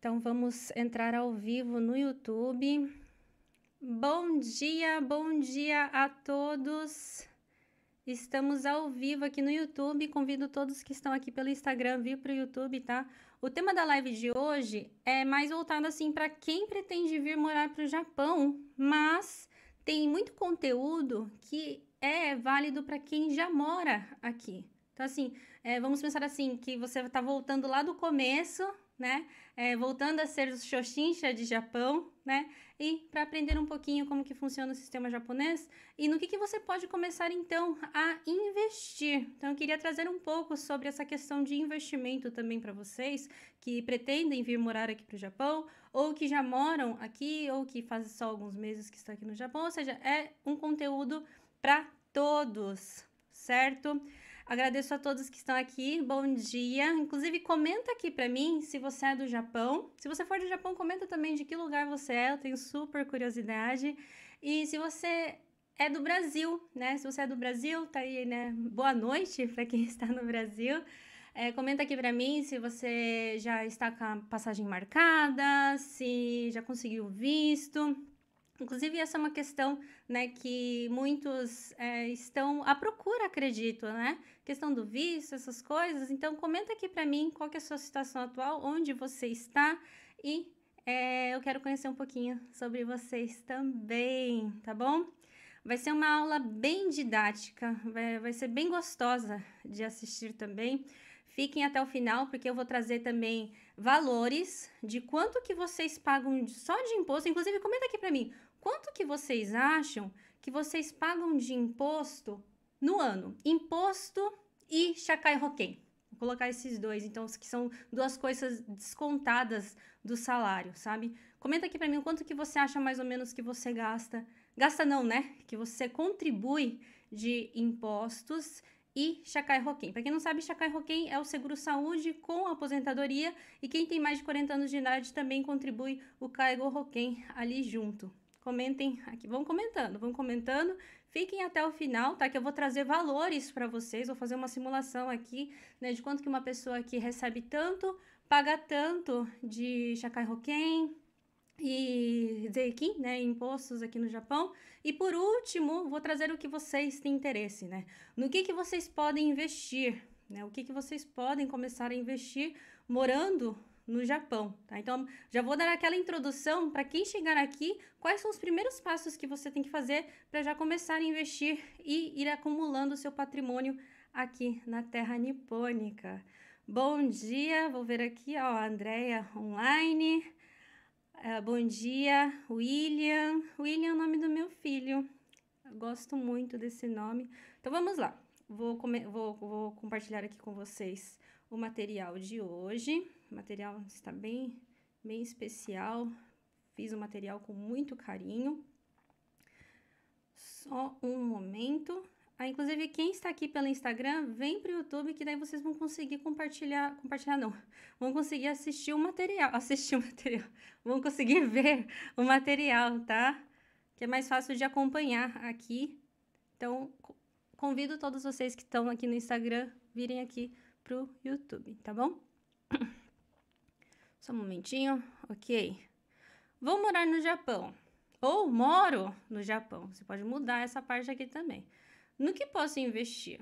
Então vamos entrar ao vivo no YouTube. Bom dia, bom dia a todos. Estamos ao vivo aqui no YouTube. Convido todos que estão aqui pelo Instagram vir para o YouTube, tá? O tema da live de hoje é mais voltado assim para quem pretende vir morar para o Japão, mas tem muito conteúdo que é válido para quem já mora aqui. Então, assim, é, vamos pensar assim, que você está voltando lá do começo, né? É, voltando a ser o Shoshinsha de Japão, né? E para aprender um pouquinho como que funciona o sistema japonês e no que, que você pode começar então a investir. Então eu queria trazer um pouco sobre essa questão de investimento também para vocês que pretendem vir morar aqui para o Japão ou que já moram aqui ou que fazem só alguns meses que estão aqui no Japão. Ou seja, é um conteúdo para todos, certo? Agradeço a todos que estão aqui. Bom dia. Inclusive, comenta aqui para mim se você é do Japão. Se você for do Japão, comenta também de que lugar você é. Eu tenho super curiosidade. E se você é do Brasil, né? Se você é do Brasil, tá aí, né? Boa noite para quem está no Brasil. É, comenta aqui para mim se você já está com a passagem marcada, se já conseguiu visto. Inclusive, essa é uma questão né, que muitos é, estão à procura, acredito, né? Questão do visto, essas coisas. Então, comenta aqui para mim qual é a sua situação atual, onde você está e é, eu quero conhecer um pouquinho sobre vocês também, tá bom? Vai ser uma aula bem didática, vai, vai ser bem gostosa de assistir também. Fiquem até o final, porque eu vou trazer também valores de quanto que vocês pagam só de imposto. Inclusive, comenta aqui para mim, Quanto que vocês acham que vocês pagam de imposto no ano? Imposto e Shakai Hoken. Vou colocar esses dois, então, que são duas coisas descontadas do salário, sabe? Comenta aqui para mim quanto que você acha mais ou menos que você gasta. Gasta não, né? Que você contribui de impostos e Shakai Hoken. Para quem não sabe, Shakai Hoken é o seguro saúde com aposentadoria e quem tem mais de 40 anos de idade também contribui o Kaigo Hoken ali junto. Comentem aqui, vão comentando, vão comentando. Fiquem até o final, tá? Que eu vou trazer valores para vocês, vou fazer uma simulação aqui, né, de quanto que uma pessoa aqui recebe tanto, paga tanto de Shakai Hoken e Zeikin, né, impostos aqui no Japão. E por último, vou trazer o que vocês têm interesse, né? No que que vocês podem investir, né? O que que vocês podem começar a investir morando no Japão, tá? Então, já vou dar aquela introdução para quem chegar aqui, quais são os primeiros passos que você tem que fazer para já começar a investir e ir acumulando o seu patrimônio aqui na terra nipônica. Bom dia, vou ver aqui, ó, a Andrea online. Uh, bom dia, William. William é o nome do meu filho. Eu gosto muito desse nome. Então vamos lá. Vou, vou, vou compartilhar aqui com vocês o material de hoje. O material está bem, bem especial. Fiz o material com muito carinho. Só um momento. Ah, inclusive, quem está aqui pelo Instagram, vem para o YouTube, que daí vocês vão conseguir compartilhar. Compartilhar não. Vão conseguir assistir o material. Assistir o material. Vão conseguir ver o material, tá? Que é mais fácil de acompanhar aqui. Então, convido todos vocês que estão aqui no Instagram virem aqui pro YouTube, tá bom? Só um momentinho, ok. Vou morar no Japão. Ou moro no Japão. Você pode mudar essa parte aqui também. No que posso investir?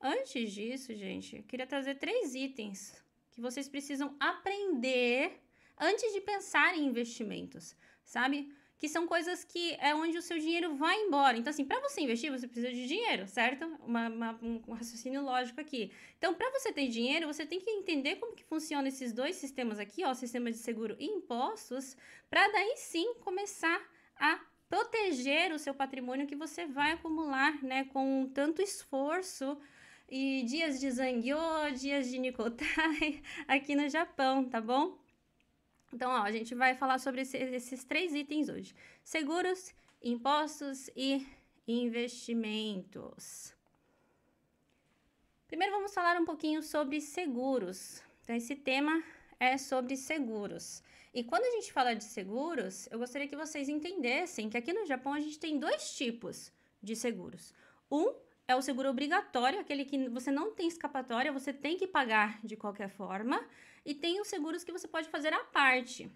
Antes disso, gente, eu queria trazer três itens que vocês precisam aprender antes de pensar em investimentos, sabe? Que são coisas que é onde o seu dinheiro vai embora. Então, assim, para você investir, você precisa de dinheiro, certo? Uma, uma, um raciocínio lógico aqui. Então, para você ter dinheiro, você tem que entender como que funciona esses dois sistemas aqui, ó, sistema de seguro e impostos, para daí sim começar a proteger o seu patrimônio que você vai acumular, né, com tanto esforço e dias de Zangyo, dias de Nikotai aqui no Japão, tá bom? Então, ó, a gente vai falar sobre esse, esses três itens hoje: seguros, impostos e investimentos. Primeiro, vamos falar um pouquinho sobre seguros. Então, esse tema é sobre seguros. E quando a gente fala de seguros, eu gostaria que vocês entendessem que aqui no Japão a gente tem dois tipos de seguros. Um é o seguro obrigatório, aquele que você não tem escapatória, você tem que pagar de qualquer forma. E tem os seguros que você pode fazer à parte.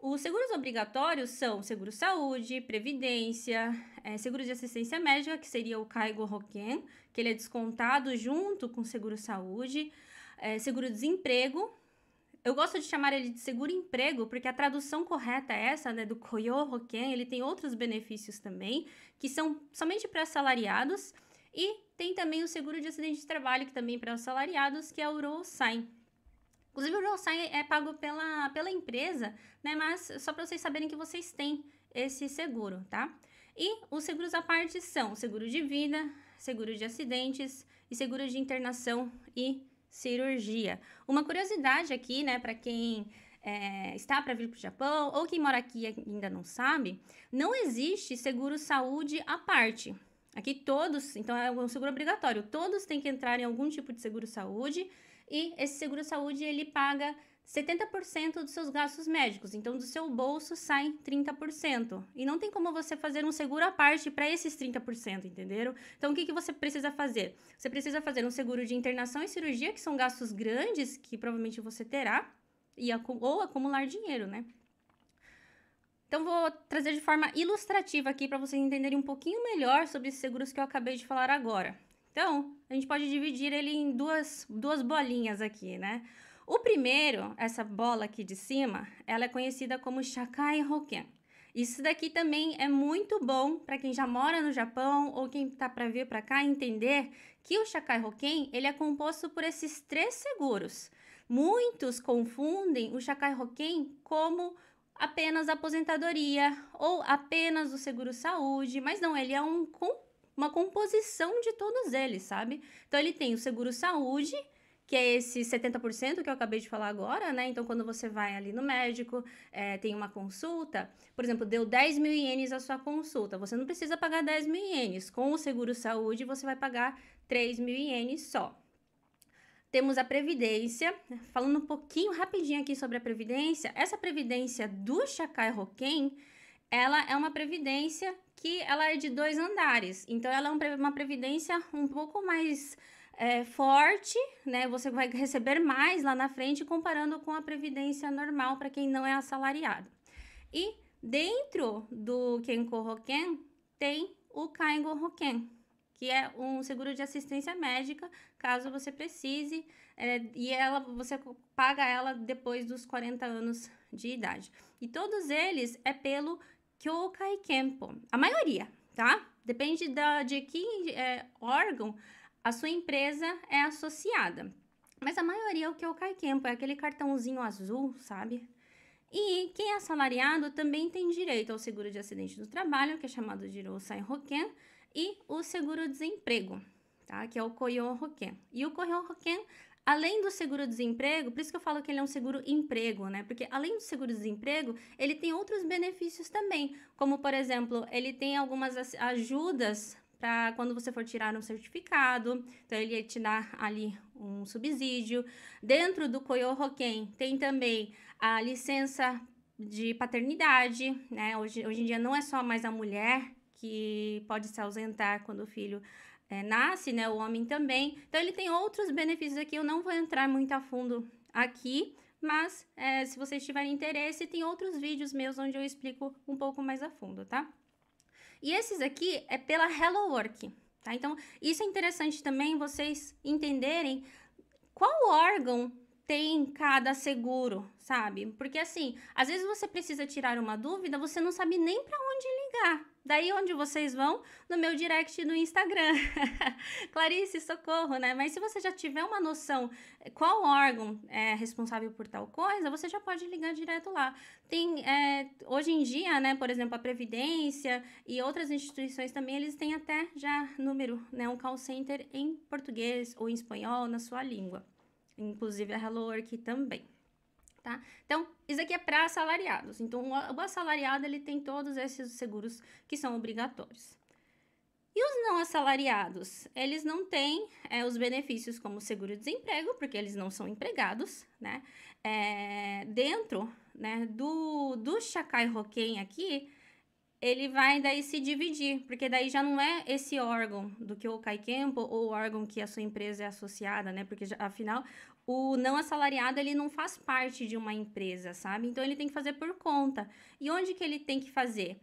Os seguros obrigatórios são seguro saúde, previdência, é, seguro de assistência médica, que seria o Caigo Roken, que ele é descontado junto com seguro saúde, é, seguro desemprego. Eu gosto de chamar ele de seguro emprego, porque a tradução correta é essa, né, do Koyo Roken, ele tem outros benefícios também, que são somente para assalariados, e tem também o seguro de acidente de trabalho, que também é para assalariados, que é o Rosain. Inclusive, o Rosain é pago pela, pela empresa, né? Mas só para vocês saberem que vocês têm esse seguro, tá? E os seguros à parte são seguro de vida, seguro de acidentes e seguro de internação e cirurgia. Uma curiosidade aqui, né, para quem é, está para vir para o Japão ou quem mora aqui ainda não sabe, não existe seguro saúde à parte. Aqui todos, então é um seguro obrigatório, todos têm que entrar em algum tipo de seguro saúde e esse seguro saúde ele paga 70% dos seus gastos médicos, então do seu bolso sai 30%. E não tem como você fazer um seguro à parte para esses 30%, entenderam? Então o que, que você precisa fazer? Você precisa fazer um seguro de internação e cirurgia, que são gastos grandes que provavelmente você terá, e ou acumular dinheiro, né? Então vou trazer de forma ilustrativa aqui para vocês entenderem um pouquinho melhor sobre esses seguros que eu acabei de falar agora. Então, a gente pode dividir ele em duas, duas bolinhas aqui, né? O primeiro, essa bola aqui de cima, ela é conhecida como Shakai Hoken. Isso daqui também é muito bom para quem já mora no Japão ou quem está para vir para cá entender que o Shakai Hoken ele é composto por esses três seguros. Muitos confundem o Shakai Hoken como apenas aposentadoria ou apenas o seguro saúde, mas não, ele é um uma composição de todos eles, sabe? Então ele tem o seguro saúde, que é esse 70% que eu acabei de falar agora, né? Então, quando você vai ali no médico, é, tem uma consulta, por exemplo, deu 10 mil ienes a sua consulta, você não precisa pagar 10 mil ienes. Com o seguro saúde, você vai pagar 3 mil ienes só. Temos a Previdência, falando um pouquinho rapidinho aqui sobre a Previdência, essa Previdência do Shakai Roken, ela é uma Previdência que ela é de dois andares. Então, ela é uma previdência um pouco mais é, forte, né? Você vai receber mais lá na frente comparando com a previdência normal para quem não é assalariado. E dentro do Kenko Hoken tem o Kaigo Hoken, que é um seguro de assistência médica, caso você precise, é, e ela você paga ela depois dos 40 anos de idade. E todos eles é pelo Kyokai Kempo. A maioria, tá? Depende da, de que é, órgão a sua empresa é associada. Mas a maioria é o Kyokai Kempo, é aquele cartãozinho azul, sabe? E quem é assalariado também tem direito ao seguro de acidente do trabalho, que é chamado de Rosai Hoken, e o seguro-desemprego, tá? Que é o Koyo Hoken. E o Koyo Hoken Além do seguro-desemprego, por isso que eu falo que ele é um seguro-emprego, né? Porque além do seguro-desemprego, ele tem outros benefícios também, como por exemplo, ele tem algumas ajudas para quando você for tirar um certificado, então ele te dá ali um subsídio. Dentro do Koyo Hoken tem também a licença de paternidade, né? Hoje, hoje em dia não é só mais a mulher que pode se ausentar quando o filho é, nasce, né? O homem também. Então, ele tem outros benefícios aqui. Eu não vou entrar muito a fundo aqui, mas é, se vocês tiverem interesse, tem outros vídeos meus onde eu explico um pouco mais a fundo, tá? E esses aqui é pela Hello Work, tá? Então, isso é interessante também vocês entenderem qual órgão tem cada seguro, sabe? Porque assim, às vezes você precisa tirar uma dúvida, você não sabe nem para onde Daí onde vocês vão? No meu direct no Instagram. Clarice, socorro, né? Mas se você já tiver uma noção eh, qual órgão é responsável por tal coisa, você já pode ligar direto lá. Tem, é, hoje em dia, né, por exemplo, a Previdência e outras instituições também, eles têm até já número, né, um call center em português ou em espanhol, na sua língua. Inclusive a Hello Work também tá? Então, isso aqui é para assalariados. Então, o assalariado, ele tem todos esses seguros que são obrigatórios. E os não assalariados? Eles não têm é, os benefícios como seguro-desemprego, porque eles não são empregados, né? É, dentro né, do, do Shakai Hoken aqui, ele vai daí se dividir, porque daí já não é esse órgão do que o Kaikempo ou o órgão que a sua empresa é associada, né? Porque afinal o não assalariado ele não faz parte de uma empresa, sabe? Então ele tem que fazer por conta. E onde que ele tem que fazer?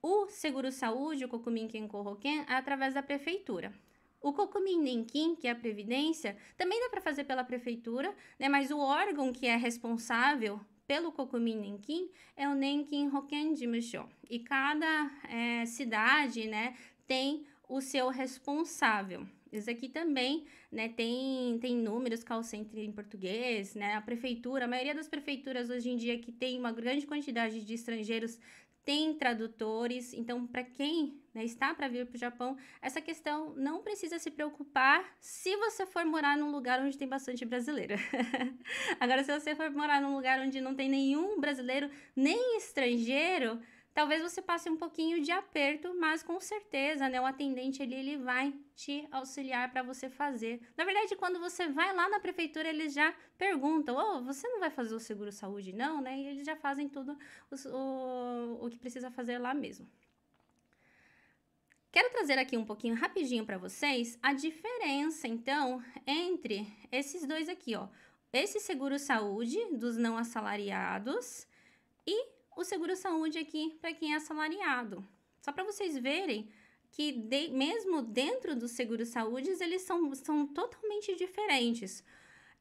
O seguro saúde, o Kokumin Kenko Hoken, é através da prefeitura. O Kokumin Nenkin, que é a previdência, também dá para fazer pela prefeitura, né? Mas o órgão que é responsável pelo Kokumin Nenkin é o Nenkin Hoken Jimusho. E cada é, cidade, né, tem o seu responsável. Isso aqui também, né, tem, tem números call center em português, né, a prefeitura, a maioria das prefeituras hoje em dia que tem uma grande quantidade de estrangeiros tem tradutores, então para quem né, está para vir para o Japão, essa questão não precisa se preocupar se você for morar num lugar onde tem bastante brasileiro. Agora, se você for morar num lugar onde não tem nenhum brasileiro nem estrangeiro, Talvez você passe um pouquinho de aperto, mas com certeza, né, o atendente ali ele vai te auxiliar para você fazer. Na verdade, quando você vai lá na prefeitura, eles já perguntam: "Oh, você não vai fazer o seguro saúde não?", né? E eles já fazem tudo o, o, o que precisa fazer lá mesmo. Quero trazer aqui um pouquinho rapidinho para vocês a diferença, então, entre esses dois aqui, ó. Esse seguro saúde dos não assalariados e o seguro-saúde aqui para quem é assalariado. Só para vocês verem que de, mesmo dentro dos seguro-saúde, eles são, são totalmente diferentes.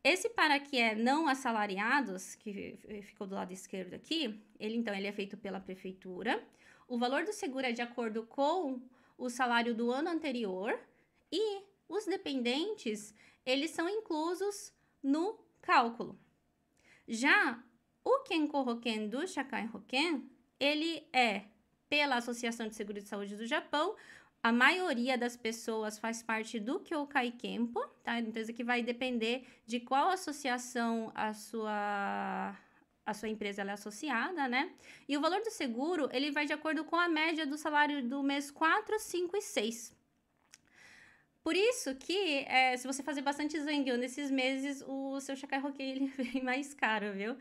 Esse para que é não assalariados, que ficou do lado esquerdo aqui, ele então ele é feito pela prefeitura. O valor do seguro é de acordo com o salário do ano anterior e os dependentes, eles são inclusos no cálculo. Já o Kenko Hoken do Shakai Hoken, ele é pela Associação de Seguro de Saúde do Japão. A maioria das pessoas faz parte do Kyokai Kenpo, tá? Então, isso aqui vai depender de qual associação a sua a sua empresa é associada, né? E o valor do seguro, ele vai de acordo com a média do salário do mês 4, 5 e 6. Por isso que, é, se você fazer bastante zangyo nesses meses, o seu Shakai Hoken ele vem mais caro, viu?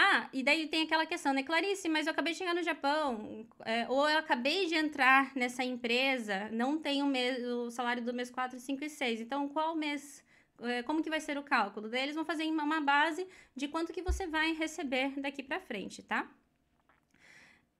Ah, e daí tem aquela questão, né? Clarice, mas eu acabei de chegar no Japão, é, ou eu acabei de entrar nessa empresa, não tenho o, salário do mês 4, 5 e 6. Então, qual mês é, como que vai ser o cálculo? Daí eles vão fazer uma base de quanto que você vai receber daqui para frente, tá?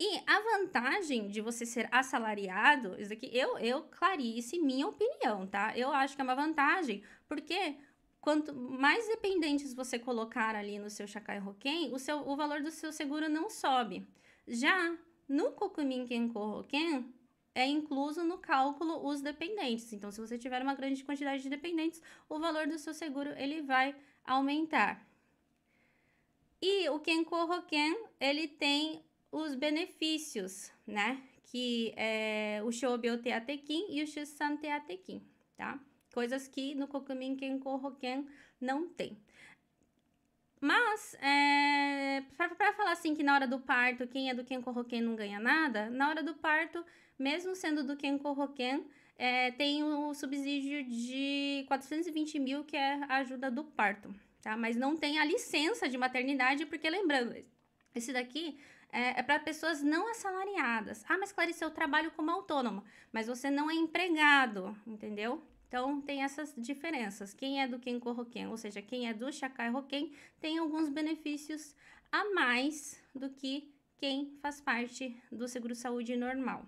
E a vantagem de você ser assalariado, isso aqui, eu, eu, Clarice, minha opinião, tá? Eu acho que é uma vantagem, porque quanto mais dependentes você colocar ali no seu Shakai Hoken, o, seu, o valor do seu seguro não sobe. Já no Kokumin Kenko Hoken, é incluso no cálculo os dependentes. Então, se você tiver uma grande quantidade de dependentes, o valor do seu seguro ele vai aumentar. E o Kenko Hoken, ele tem os benefícios, né? Que é o Shoubi Teatekin e o Shusan Teatekin, tá? Coisas que no Kokumin Kenko Hoken não tem. Mas, é, para falar assim que na hora do parto, quem é do Kenko Hoken não ganha nada, na hora do parto, mesmo sendo do Kenko Hoken, é, tem o subsídio de 420 mil, que é a ajuda do parto, tá? Mas não tem a licença de maternidade, porque lembrando, esse daqui é, é para pessoas não assalariadas. Ah, mas Clarice, eu trabalho como autônomo, mas você não é empregado, entendeu? Então, tem essas diferenças. Quem é do Kenko Hoken, ou seja, quem é do Shakai Hoken, tem alguns benefícios a mais do que quem faz parte do seguro-saúde normal.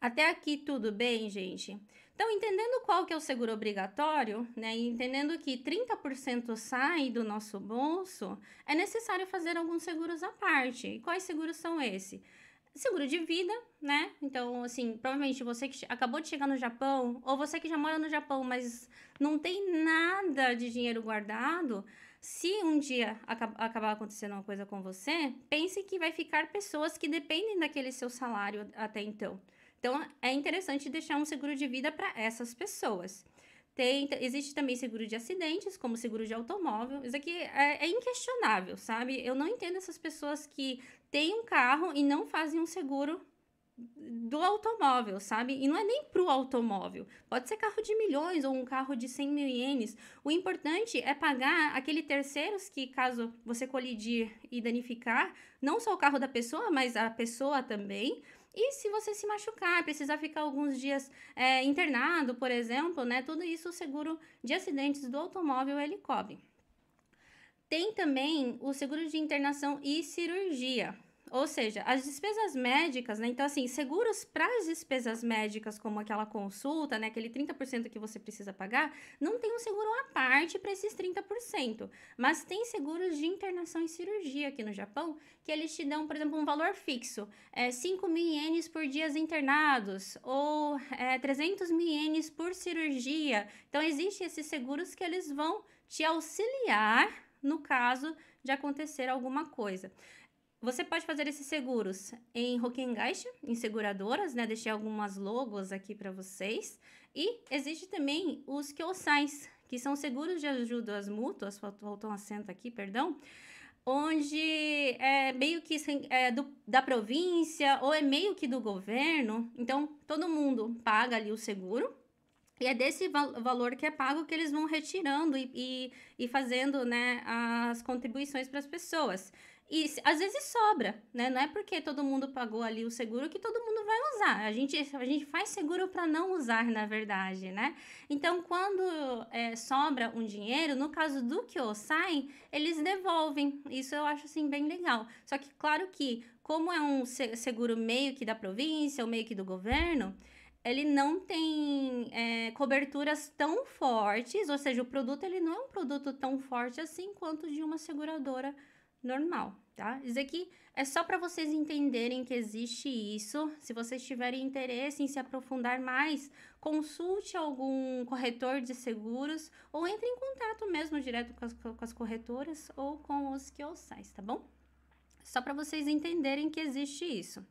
Até aqui tudo bem, gente? Então, entendendo qual que é o seguro obrigatório, né, entendendo que 30% sai do nosso bolso, é necessário fazer alguns seguros à parte. E quais seguros são esses? Seguro de vida, né? Então, assim, provavelmente você que acabou de chegar no Japão, ou você que já mora no Japão, mas não tem nada de dinheiro guardado, se um dia acabar acontecendo uma coisa com você, pense que vai ficar pessoas que dependem daquele seu salário até então. Então, é interessante deixar um seguro de vida para essas pessoas. Tem, existe também seguro de acidentes, como seguro de automóvel. Isso aqui é, é, inquestionável, sabe? Eu não entendo essas pessoas que têm um carro e não fazem um seguro do automóvel, sabe? E não é nem pro automóvel. Pode ser carro de milhões ou um carro de 100 mil ienes. O importante é pagar aquele terceiros que, caso você colidir e danificar, não só o carro da pessoa, mas a pessoa também. E se você se machucar, precisar ficar alguns dias é, internado, por exemplo, né? Tudo isso o seguro de acidentes do automóvel ele cobre. Tem também o seguro de internação e cirurgia. Ou seja, as despesas médicas, né? Então, assim, seguros para as despesas médicas, como aquela consulta, né? Aquele 30% que você precisa pagar, não tem um seguro à parte para esses 30%. Mas tem seguros de internação e cirurgia aqui no Japão, que eles te dão, por exemplo, um valor fixo. É 5 mil ienes por dias internados, ou é, 300 mil ienes por cirurgia. Então, existem esses seguros que eles vão te auxiliar no caso de acontecer alguma coisa. Você pode fazer esses seguros em Rokengaishi, em seguradoras, né? Deixei algumas logos aqui para vocês. E existe também os Kyosais, que são seguros de ajuda às mútuas, faltou um acento aqui, perdão, onde é meio que é do, da província ou é meio que do governo. Então, todo mundo paga ali o seguro, e é desse val valor que é pago que eles vão retirando e, e, e fazendo né, as contribuições para as pessoas. E às vezes sobra, né? Não é porque todo mundo pagou ali o seguro que todo mundo vai usar. A gente, a gente faz seguro para não usar, na verdade, né? Então, quando é, sobra um dinheiro, no caso do que saem, eles devolvem. Isso eu acho, assim, bem legal. Só que, claro que, como é um seguro meio que da província, ou meio que do governo, ele não tem é, coberturas tão fortes, ou seja, o produto ele não é um produto tão forte assim quanto de uma seguradora normal, tá? Isso aqui é só para vocês entenderem que existe isso. Se vocês tiverem interesse em se aprofundar mais, consulte algum corretor de seguros ou entre em contato mesmo direto com as, com as corretoras ou com os quiosais, tá bom? Só para vocês entenderem que existe isso.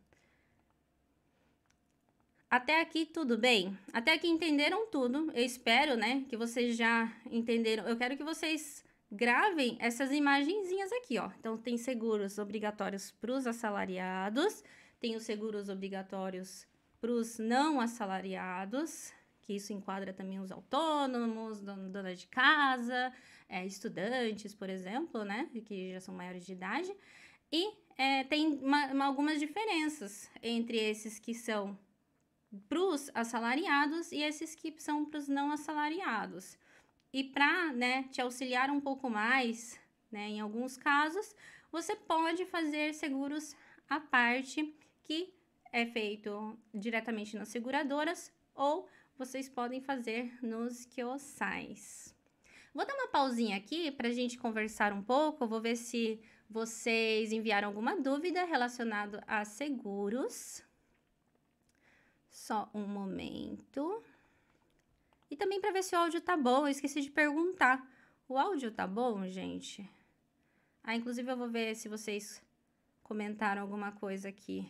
Até aqui tudo bem? Até aqui entenderam tudo. Eu espero, né, que vocês já entenderam. Eu quero que vocês gravem essas imagenzinhas aqui, ó. Então, tem seguros obrigatórios para os assalariados, tem os seguros obrigatórios para os não assalariados, que isso enquadra também os autônomos, dona de casa, é, estudantes, por exemplo, né, que já são maiores de idade. E é, tem uma, uma, algumas diferenças entre esses que são para os assalariados e esses que são para os não assalariados. E para né, te auxiliar um pouco mais, né, em alguns casos, você pode fazer seguros à parte, que é feito diretamente nas seguradoras, ou vocês podem fazer nos quiosais. Vou dar uma pausinha aqui para a gente conversar um pouco. Vou ver se vocês enviaram alguma dúvida relacionada a seguros. Só um momento. E também para ver se o áudio tá bom, eu esqueci de perguntar. O áudio tá bom, gente? Ah, inclusive eu vou ver se vocês comentaram alguma coisa aqui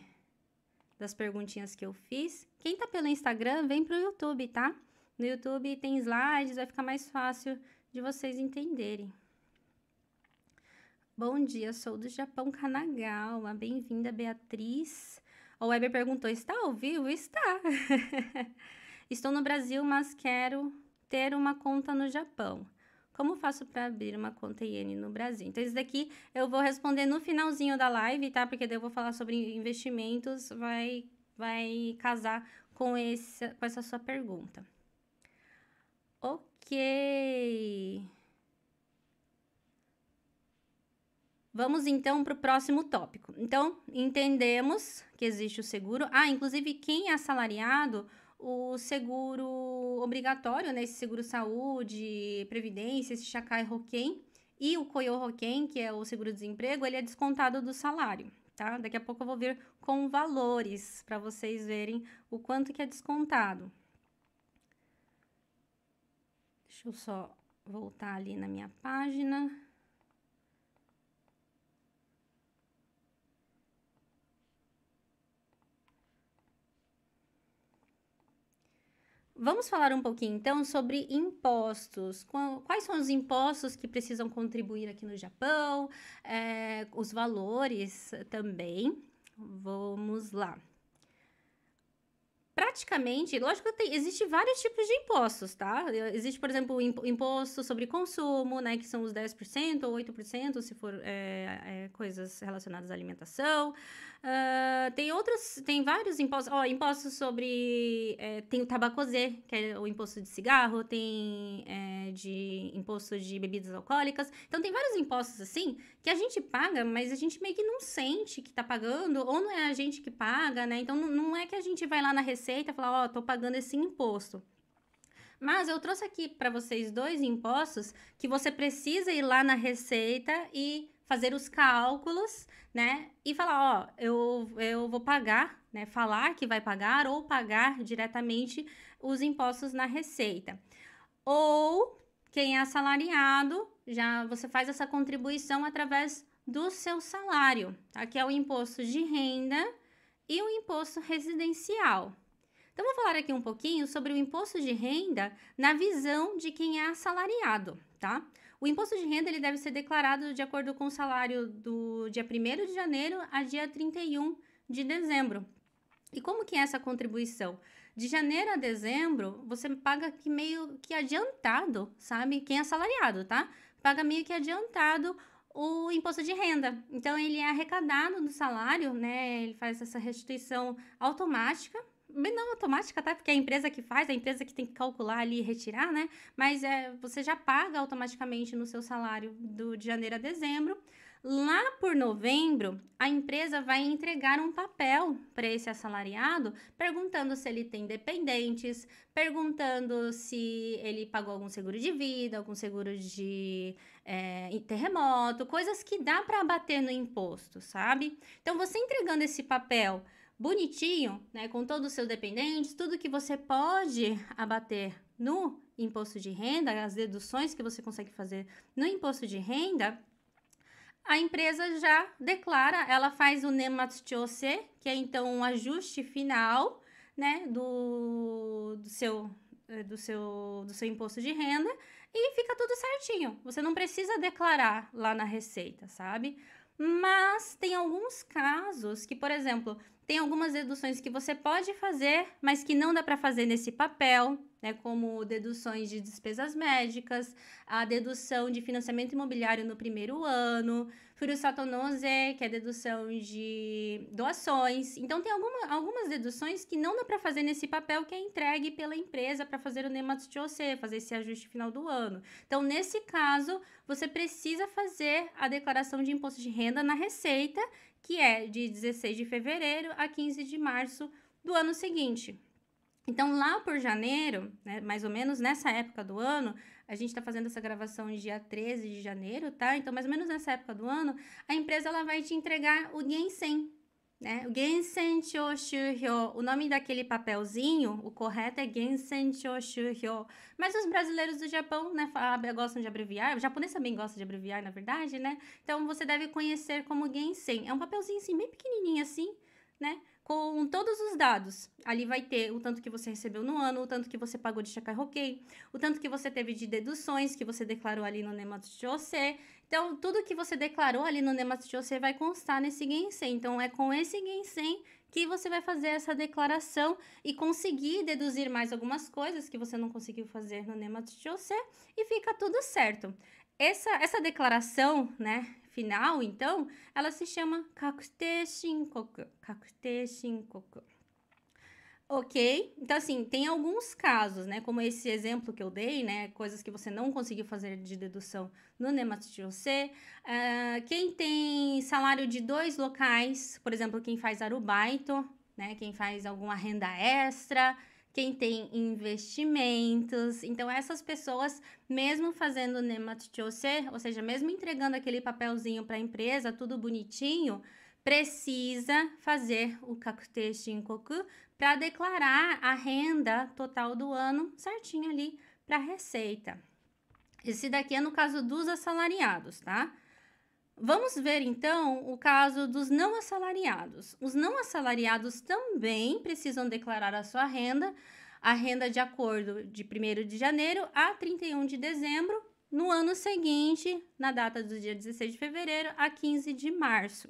das perguntinhas que eu fiz. Quem tá pelo Instagram, vem pro YouTube, tá? No YouTube tem slides, vai ficar mais fácil de vocês entenderem. Bom dia, sou do Japão Kanagawa. Bem-vinda, Beatriz. O Weber perguntou: está ao vivo? Está. Estou no Brasil, mas quero ter uma conta no Japão. Como faço para abrir uma conta iene no Brasil? Então, isso daqui eu vou responder no finalzinho da live, tá? Porque daí eu vou falar sobre investimentos, vai, vai casar com, esse, com essa sua pergunta. Ok. Vamos então para o próximo tópico. Então, entendemos que existe o seguro. Ah, inclusive, quem é assalariado o seguro obrigatório, né? Esse seguro saúde, previdência, esse Shakai Hoken e o Koyo Hoken, que é o seguro-desemprego, ele é descontado do salário, tá? Daqui a pouco eu vou vir com valores para vocês verem o quanto que é descontado. Deixa eu só voltar ali na minha página. Vamos falar um pouquinho então sobre impostos. Quais são os impostos que precisam contribuir aqui no Japão? É, os valores também. Vamos lá. praticamente, lógico que existe vários tipos de impostos, tá? Existe, por exemplo, o imposto sobre consumo, né, que são os 10% ou 8%, se for é, é, coisas relacionadas à alimentação. Uh, tem outros, tem vários impostos, ó, impostos sobre, é, tem o tabacozê, que é o imposto de cigarro, tem é, de imposto de bebidas alcoólicas, então tem vários impostos assim, que a gente paga, mas a gente meio que não sente que tá pagando, ou não é a gente que paga, né, então não, é que a gente vai lá na receita e fala, ó, oh, tô pagando esse imposto. Mas eu trouxe aqui para vocês dois impostos que você precisa ir lá na receita e fazer os cálculos, né? E falar, ó, eu, eu vou pagar, né? Falar que vai pagar ou pagar diretamente os impostos na receita. Ou quem é assalariado, já você faz essa contribuição através do seu salário, tá? Que é o imposto de renda e o imposto residencial. Então, vou falar aqui um pouquinho sobre o imposto de renda na visão de quem é assalariado, tá? O imposto de renda ele deve ser declarado de acordo com o salário do dia 1 de janeiro a dia 31 de dezembro. E como que é essa contribuição? De janeiro a dezembro, você paga que meio que adiantado, sabe? Quem é assalariado, tá? Paga meio que adiantado o imposto de renda. Então, ele é arrecadado do salário, né? Ele faz essa restituição automática não automática, tá? Porque é a empresa que faz, a empresa que tem que calcular ali e retirar, né? Mas é, você já paga automaticamente no seu salário do, de janeiro a dezembro. Lá por novembro, a empresa vai entregar um papel para esse assalariado, perguntando se ele tem dependentes, perguntando se ele pagou algum seguro de vida, algum seguro de é, terremoto, coisas que dá para abater no imposto, sabe? Então, você entregando esse papel bonitinho, né, com todos os seus dependentes, tudo que você pode abater no imposto de renda, as deduções que você consegue fazer no imposto de renda, a empresa já declara, ela faz o nematstiose, que é então um ajuste final, né, do, do seu eh, do seu do seu imposto de renda e fica tudo certinho. Você não precisa declarar lá na receita, sabe? Mas tem alguns casos que, por exemplo, tem algumas deduções que você pode fazer, mas que não dá para fazer nesse papel, né, como deduções de despesas médicas, a dedução de financiamento imobiliário no primeiro ano, Furusatonose, que é dedução de doações. Então, tem alguma, algumas deduções que não dá para fazer nesse papel que é entregue pela empresa para fazer o Nematsu fazer esse ajuste final do ano. Então, nesse caso, você precisa fazer a declaração de imposto de renda na Receita, que é de 16 de fevereiro a 15 de março do ano seguinte. Então, lá por janeiro, né, mais ou menos nessa época do ano, a gente está fazendo essa gravação dia 13 de janeiro, tá? Então, mais ou menos nessa época do ano, a empresa ela vai te entregar o Gensen, né? O Gensen Choshuhyo, o nome daquele papelzinho, o correto é Gensen Choshuhyo. Mas os brasileiros do Japão, né, gostam de abreviar, o japonês também gosta de abreviar, na verdade, né? Então, você deve conhecer como Gensen. É um papelzinho assim, bem pequenininho assim, né? Com todos os dados. Ali vai ter o tanto que você recebeu no ano, o tanto que você pagou de Shakai Hokkei, o tanto que você teve de deduções que você declarou ali no Nematsu Então, tudo que você declarou ali no Nematsu vai constar nesse Gensen. Então, é com esse Gensen que você vai fazer essa declaração e conseguir deduzir mais algumas coisas que você não conseguiu fazer no Nematsu e fica tudo certo. Essa, essa declaração, né, final, então, ela se chama kakute shinkoku. Kakute shinkoku. Ok? Então, assim, tem alguns casos, né? Como esse exemplo que eu dei, né? Coisas que você não conseguiu fazer de dedução no Nematsu-Jose. Uh, quem tem salário de dois locais, por exemplo, quem faz arubaito, né? Quem faz alguma renda extra, quem tem investimentos. Então, essas pessoas, mesmo fazendo Nematchose, ou seja, mesmo entregando aquele papelzinho para a empresa, tudo bonitinho, precisa fazer o Kakute Shinkoku para declarar a renda total do ano certinho ali para a receita. Esse daqui é no caso dos assalariados, tá? Vamos ver então o caso dos não assalariados. Os não assalariados também precisam declarar a sua renda, a renda de acordo de 1 de janeiro a 31 de dezembro, no ano seguinte, na data do dia 16 de fevereiro a 15 de março.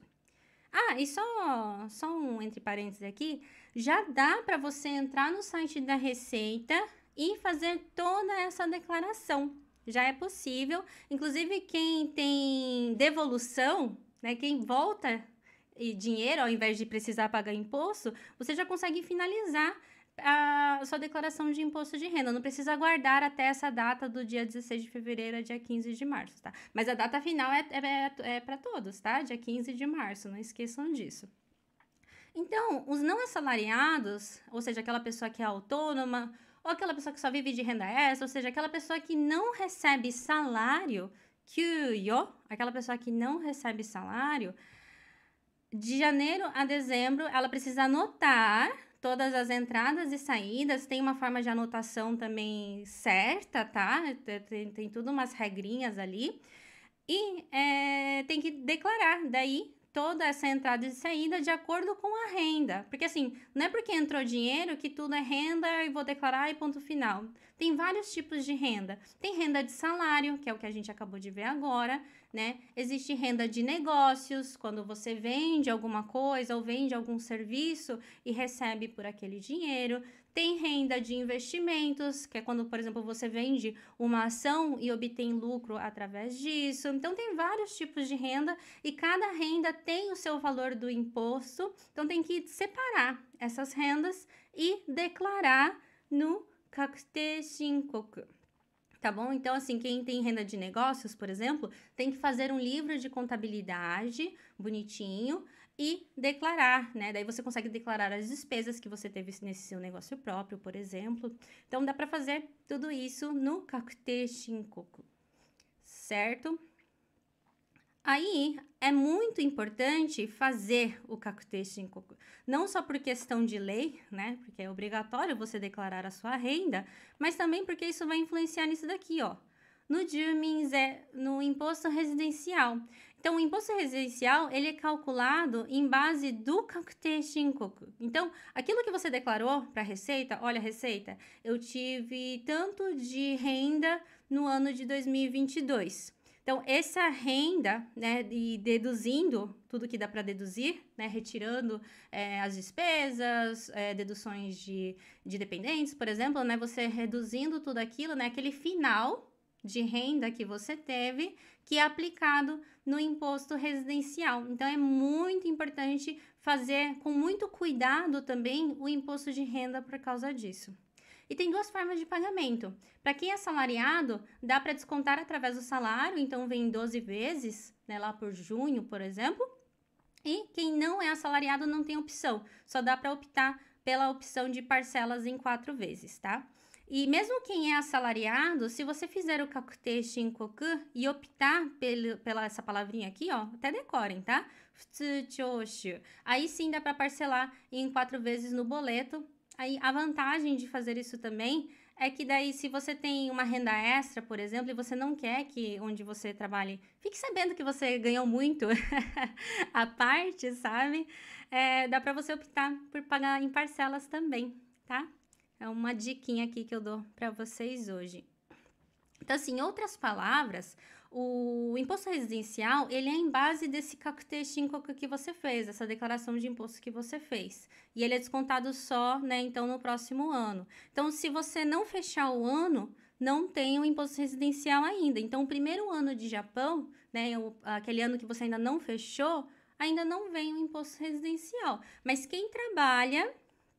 Ah, e só, só um entre parênteses aqui, já dá para você entrar no site da Receita e fazer toda essa declaração. Já é possível. Inclusive, quem tem devolução, né, quem volta dinheiro ao invés de precisar pagar imposto, você já consegue finalizar a sua declaração de imposto de renda. Não precisa aguardar até essa data do dia 16 de fevereiro a dia 15 de março, tá? Mas a data final é, é, é, é para todos, tá? Dia 15 de março, não esqueçam disso. Então, os não assalariados, ou seja, aquela pessoa que é autônoma, ou aquela pessoa que só vive de renda extra, ou seja, aquela pessoa que não recebe salário, kyuyo, aquela pessoa que não recebe salário, de janeiro a dezembro, ela precisa anotar todas as entradas e saídas, tem uma forma de anotação também certa, tá? Tem, tem tudo umas regrinhas ali. E é, tem que declarar daí toda essa entrada e saída de acordo com a renda. Porque assim, não é porque entrou dinheiro que tudo é renda e vou declarar e ponto final. Tem vários tipos de renda. Tem renda de salário, que é o que a gente acabou de ver agora, né? Existe renda de negócios, quando você vende alguma coisa ou vende algum serviço e recebe por aquele dinheiro. Tem renda de investimentos, que é quando, por exemplo, você vende uma ação e obtém lucro através disso. Então, tem vários tipos de renda e cada renda tem o seu valor do imposto. Então, tem que separar essas rendas e declarar no Kakute Shinkoku. Tá bom? Então, assim, quem tem renda de negócios, por exemplo, tem que fazer um livro de contabilidade bonitinho e declarar, né? Daí você consegue declarar as despesas que você teve nesse seu negócio próprio, por exemplo. Então dá para fazer tudo isso no Kakute Shinkoku, certo? Aí é muito importante fazer o Kakute Shinkoku, não só por questão de lei, né? Porque é obrigatório você declarar a sua renda, mas também porque isso vai influenciar nisso daqui, ó. No Jumin é no imposto residencial. Então, o imposto residencial, ele é calculado em base do Kakute Shinkoku. Então, aquilo que você declarou para a Receita, olha, Receita, eu tive tanto de renda no ano de 2022. Então, essa renda, né, e deduzindo tudo que dá para deduzir, né, retirando é, as despesas, é, deduções de, de dependentes, por exemplo, né, você reduzindo tudo aquilo, né, aquele final de renda que você teve, que é aplicado no imposto residencial. Então é muito importante fazer com muito cuidado também o imposto de renda por causa disso. E tem duas formas de pagamento. Para quem é assalariado, dá para descontar através do salário, então vem 12 vezes, né, lá por junho, por exemplo. E quem não é assalariado não tem opção, só dá para optar pela opção de parcelas em quatro vezes, tá? E mesmo quem é assalariado, se você fizer o kakute shinkoku e optar pelo, pela essa palavrinha aqui, ó, até decorem, tá? Aí sim dá para parcelar em quatro vezes no boleto. Aí a vantagem de fazer isso também é que daí se você tem uma renda extra, por exemplo, e você não quer que onde você trabalhe, fique sabendo que você ganhou muito a parte, sabe? É, dá para você optar por pagar em parcelas também, tá? É uma diquinha aqui que eu dou para vocês hoje. Então, assim, em outras palavras, o imposto residencial, ele é em base desse Shinkoku que você fez, essa declaração de imposto que você fez. E ele é descontado só, né, então, no próximo ano. Então, se você não fechar o ano, não tem o imposto residencial ainda. Então, o primeiro ano de Japão, né, aquele ano que você ainda não fechou, ainda não vem o imposto residencial. Mas quem trabalha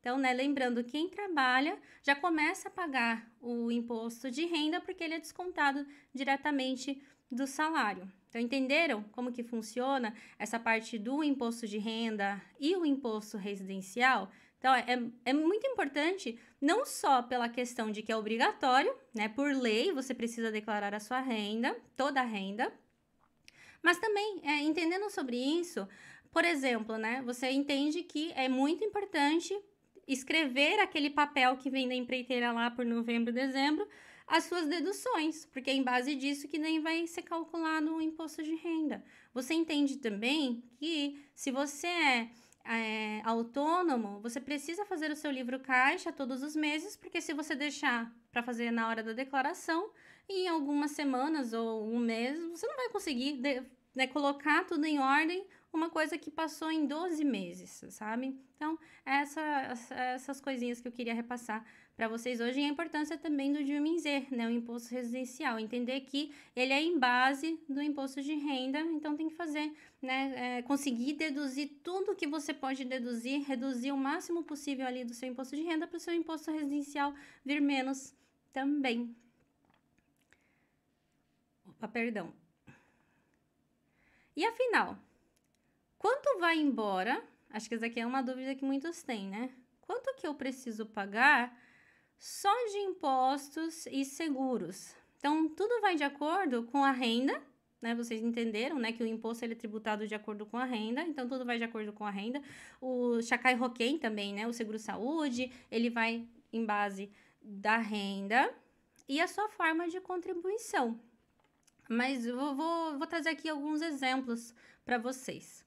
então, né, lembrando, quem trabalha já começa a pagar o imposto de renda porque ele é descontado diretamente do salário. Então, entenderam como que funciona essa parte do imposto de renda e o imposto residencial? Então, é, é muito importante, não só pela questão de que é obrigatório, né? Por lei, você precisa declarar a sua renda, toda a renda, mas também, é, entendendo sobre isso, por exemplo, né? Você entende que é muito importante escrever aquele papel que vem da empreiteira lá por novembro, dezembro, as suas deduções, porque é em base disso que nem vai ser calculado o imposto de renda. Você entende também que se você é, é autônomo, você precisa fazer o seu livro caixa todos os meses, porque se você deixar para fazer na hora da declaração, em algumas semanas ou um mês, você não vai conseguir né, colocar tudo em ordem, uma coisa que passou em 12 meses, sabe? Então, essa, essas coisinhas que eu queria repassar para vocês hoje e a importância também do Dreaming Z, né, o imposto residencial, entender que ele é em base do imposto de renda, então tem que fazer, né, é, conseguir deduzir tudo que você pode deduzir, reduzir o máximo possível ali do seu imposto de renda para o seu imposto residencial vir menos também. Opa, perdão. E afinal, quanto vai embora? Acho que essa aqui é uma dúvida que muitos têm, né? Quanto que eu preciso pagar só de impostos e seguros? Então, tudo vai de acordo com a renda, né? Vocês entenderam, né? Que o imposto ele é tributado de acordo com a renda, então tudo vai de acordo com a renda. O Chacai Roquem também, né? O seguro-saúde, ele vai em base da renda e a sua forma de contribuição. Mas eu vou, vou trazer aqui alguns exemplos para vocês.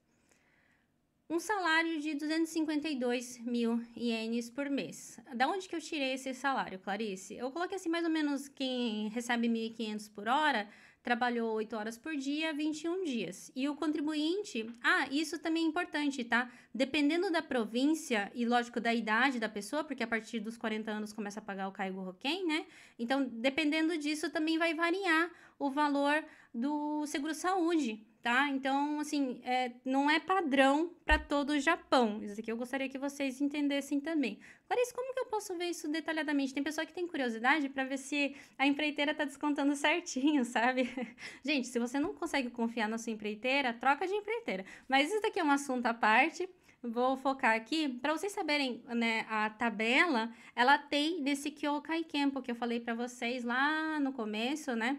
Um salário de 252 mil ienes por mês. Da onde que eu tirei esse salário, Clarice? Eu coloquei assim, mais ou menos quem recebe 1.500 por hora trabalhou 8 horas por dia, 21 dias. E o contribuinte, ah, isso também é importante, tá? Dependendo da província e, lógico, da idade da pessoa, porque a partir dos 40 anos começa a pagar o Caigo Roquem, né? Então, dependendo disso, também vai variar o valor do seguro-saúde, tá? Então, assim, é, não é padrão para todo o Japão. Isso aqui eu gostaria que vocês entendessem também. Clarice, como que eu posso ver isso detalhadamente? Tem pessoa que tem curiosidade para ver se a empreiteira tá descontando certinho, sabe? Gente, se você não consegue confiar na sua empreiteira, troca de empreiteira. Mas isso daqui é um assunto à parte. Vou focar aqui para vocês saberem, né? A tabela, ela tem desse Kyokai Kempo que eu falei para vocês lá no começo, né?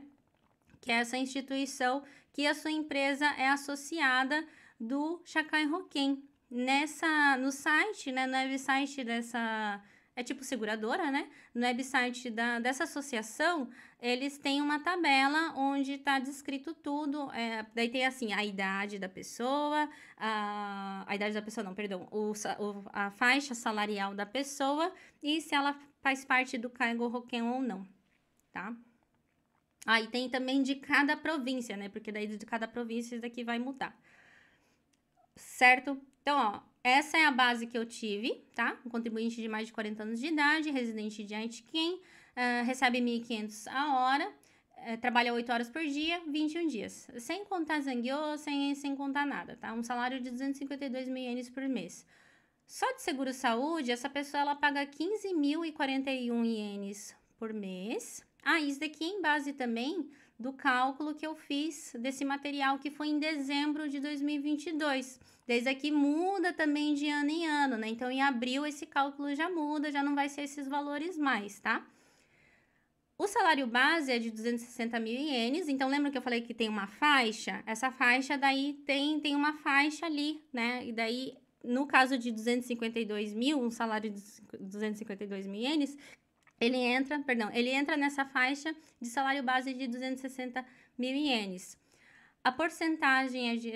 Que é essa instituição que a sua empresa é associada do Shakai Roken. Nessa, no site, né, no website dessa, é tipo seguradora, né? No website da, dessa associação, eles têm uma tabela onde está descrito tudo. É, daí tem assim, a idade da pessoa, a, a idade da pessoa, não, perdão, o, o, a faixa salarial da pessoa e se ela faz parte do cargo Roken ou não, tá? Ah, e tem também de cada província, né? Porque daí de cada província isso daqui vai mudar. Certo? Então, ó, essa é a base que eu tive, tá? Um contribuinte de mais de 40 anos de idade, residente de Aitken, uh, recebe 1.500 a hora, uh, trabalha 8 horas por dia, 21 dias. Sem contar Zangyo, sem, sem contar nada, tá? Um salário de 252 mil ienes por mês. Só de seguro-saúde, essa pessoa ela paga 15.041 ienes por mês, ah, isso daqui é em base também do cálculo que eu fiz desse material que foi em dezembro de 2022. Desde aqui muda também de ano em ano, né? Então, em abril esse cálculo já muda, já não vai ser esses valores mais, tá? O salário base é de 260 mil ienes, então lembra que eu falei que tem uma faixa? Essa faixa daí tem, tem uma faixa ali, né? E daí, no caso de 252 mil, um salário de 252 mil ienes, ele entra, perdão, ele entra nessa faixa de salário base de 260 mil ienes. A porcentagem é de.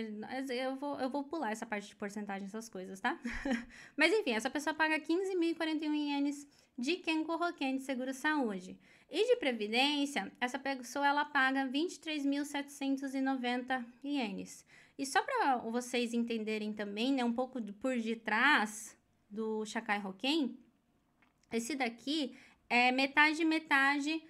Eu vou, eu vou pular essa parte de porcentagem, essas coisas, tá? Mas enfim, essa pessoa paga 15.041 ienes de Kenko Hoken de seguro-saúde. E de previdência, essa pessoa ela paga 23.790 ienes. E só para vocês entenderem também, né, um pouco por detrás do Shakai Hoken, esse daqui é metade metade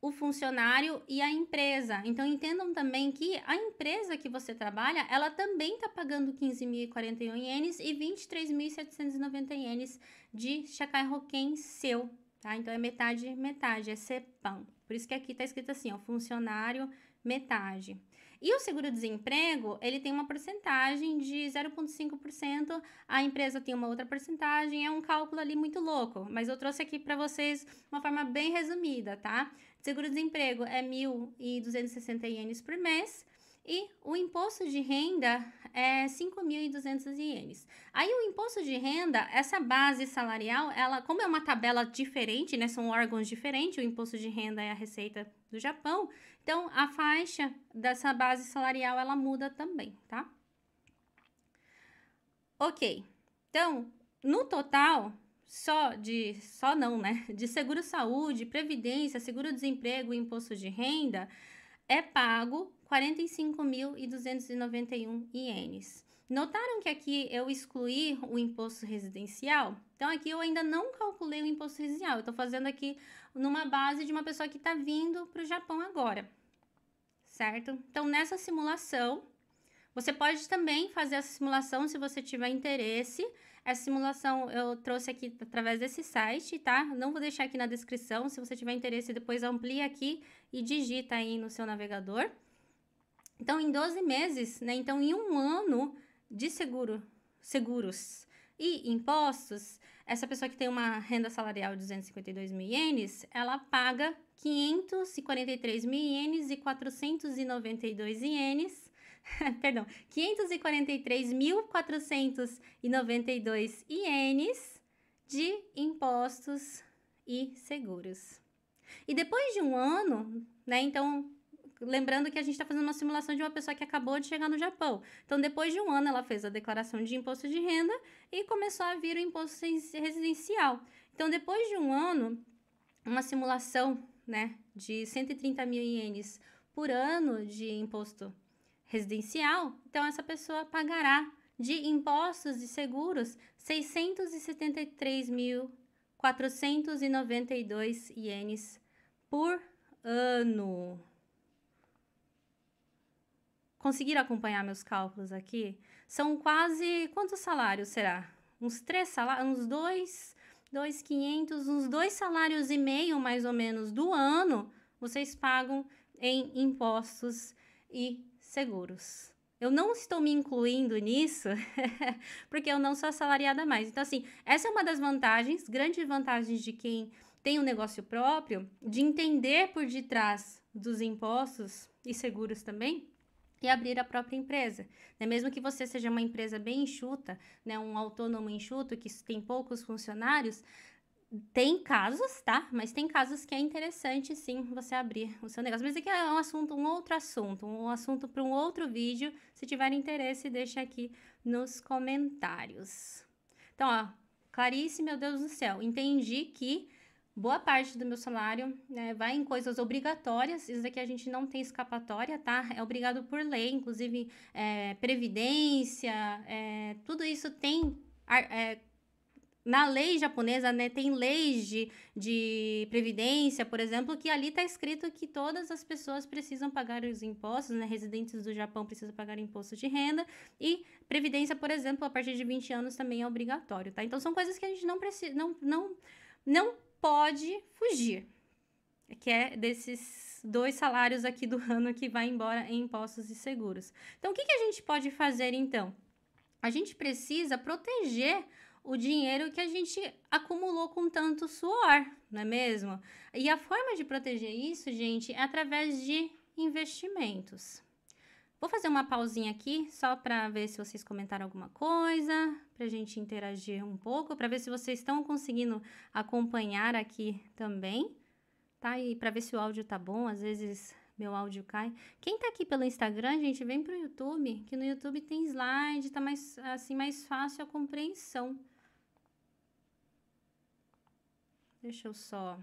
o funcionário e a empresa. Então entendam também que a empresa que você trabalha, ela também está pagando 15.041 ienes e 23.790 ienes de Shakai Hoken seu, tá? Então é metade metade, é CEPAM. Por isso que aqui está escrito assim, ó, funcionário metade. E o seguro-desemprego, ele tem uma porcentagem de 0,5%, a empresa tem uma outra porcentagem, é um cálculo ali muito louco, mas eu trouxe aqui para vocês uma forma bem resumida, tá? Seguro-desemprego é 1.260 ienes por mês, e o imposto de renda é 5.200 ienes. Aí o imposto de renda, essa base salarial, ela, como é uma tabela diferente, né, são órgãos diferentes, o imposto de renda é a receita do Japão, então, a faixa dessa base salarial, ela muda também, tá? Ok. Então, no total, só de, só não, né? De seguro-saúde, previdência, seguro-desemprego e imposto de renda, é pago 45.291 ienes. Notaram que aqui eu excluí o imposto residencial? Então, aqui eu ainda não calculei o imposto residencial. Eu estou fazendo aqui numa base de uma pessoa que está vindo para o Japão agora, certo? Então, nessa simulação, você pode também fazer essa simulação se você tiver interesse. Essa simulação eu trouxe aqui através desse site, tá? Não vou deixar aqui na descrição. Se você tiver interesse, depois amplia aqui e digita aí no seu navegador. Então, em 12 meses, né? Então, em um ano de seguro, seguros e impostos, essa pessoa que tem uma renda salarial de 252 mil ienes, ela paga 543 mil ienes e 492 ienes, perdão, 543.492 ienes de impostos e seguros. E depois de um ano, né, então lembrando que a gente está fazendo uma simulação de uma pessoa que acabou de chegar no Japão. Então, depois de um ano, ela fez a declaração de imposto de renda e começou a vir o imposto residencial. Então, depois de um ano, uma simulação né, de 130 mil ienes por ano de imposto residencial, então essa pessoa pagará de impostos e seguros 673.492 ienes por ano. Conseguiram acompanhar meus cálculos aqui? São quase. Quantos salários será? Uns três salários? Uns dois. Dois quinhentos, uns dois salários e meio, mais ou menos, do ano, vocês pagam em impostos e seguros. Eu não estou me incluindo nisso, porque eu não sou assalariada mais. Então, assim, essa é uma das vantagens, grandes vantagens de quem tem um negócio próprio, de entender por detrás dos impostos e seguros também, e abrir a própria empresa. Né? Mesmo que você seja uma empresa bem enxuta, né? um autônomo enxuto que tem poucos funcionários, tem casos, tá? Mas tem casos que é interessante sim você abrir o seu negócio. Mas aqui é um assunto, um outro assunto, um assunto para um outro vídeo. Se tiver interesse, deixa aqui nos comentários. Então, ó, Clarice, meu Deus do céu, entendi que boa parte do meu salário né, vai em coisas obrigatórias. Isso daqui a gente não tem escapatória, tá? É obrigado por lei, inclusive é, previdência, é, tudo isso tem. É, na lei japonesa, né, tem leis de, de previdência, por exemplo, que ali está escrito que todas as pessoas precisam pagar os impostos, né, residentes do Japão precisam pagar imposto de renda, e previdência, por exemplo, a partir de 20 anos também é obrigatório, tá? Então, são coisas que a gente não precisa, não, não, não pode fugir, que é desses dois salários aqui do ano que vai embora em impostos e seguros. Então, o que, que a gente pode fazer então? A gente precisa proteger o dinheiro que a gente acumulou com tanto suor, não é mesmo? E a forma de proteger isso, gente, é através de investimentos. Vou fazer uma pausinha aqui só para ver se vocês comentaram alguma coisa, para a gente interagir um pouco, para ver se vocês estão conseguindo acompanhar aqui também, tá? E para ver se o áudio tá bom, às vezes meu áudio cai. Quem tá aqui pelo Instagram, gente, vem pro YouTube, que no YouTube tem slide, tá mais assim mais fácil a compreensão. Deixa eu só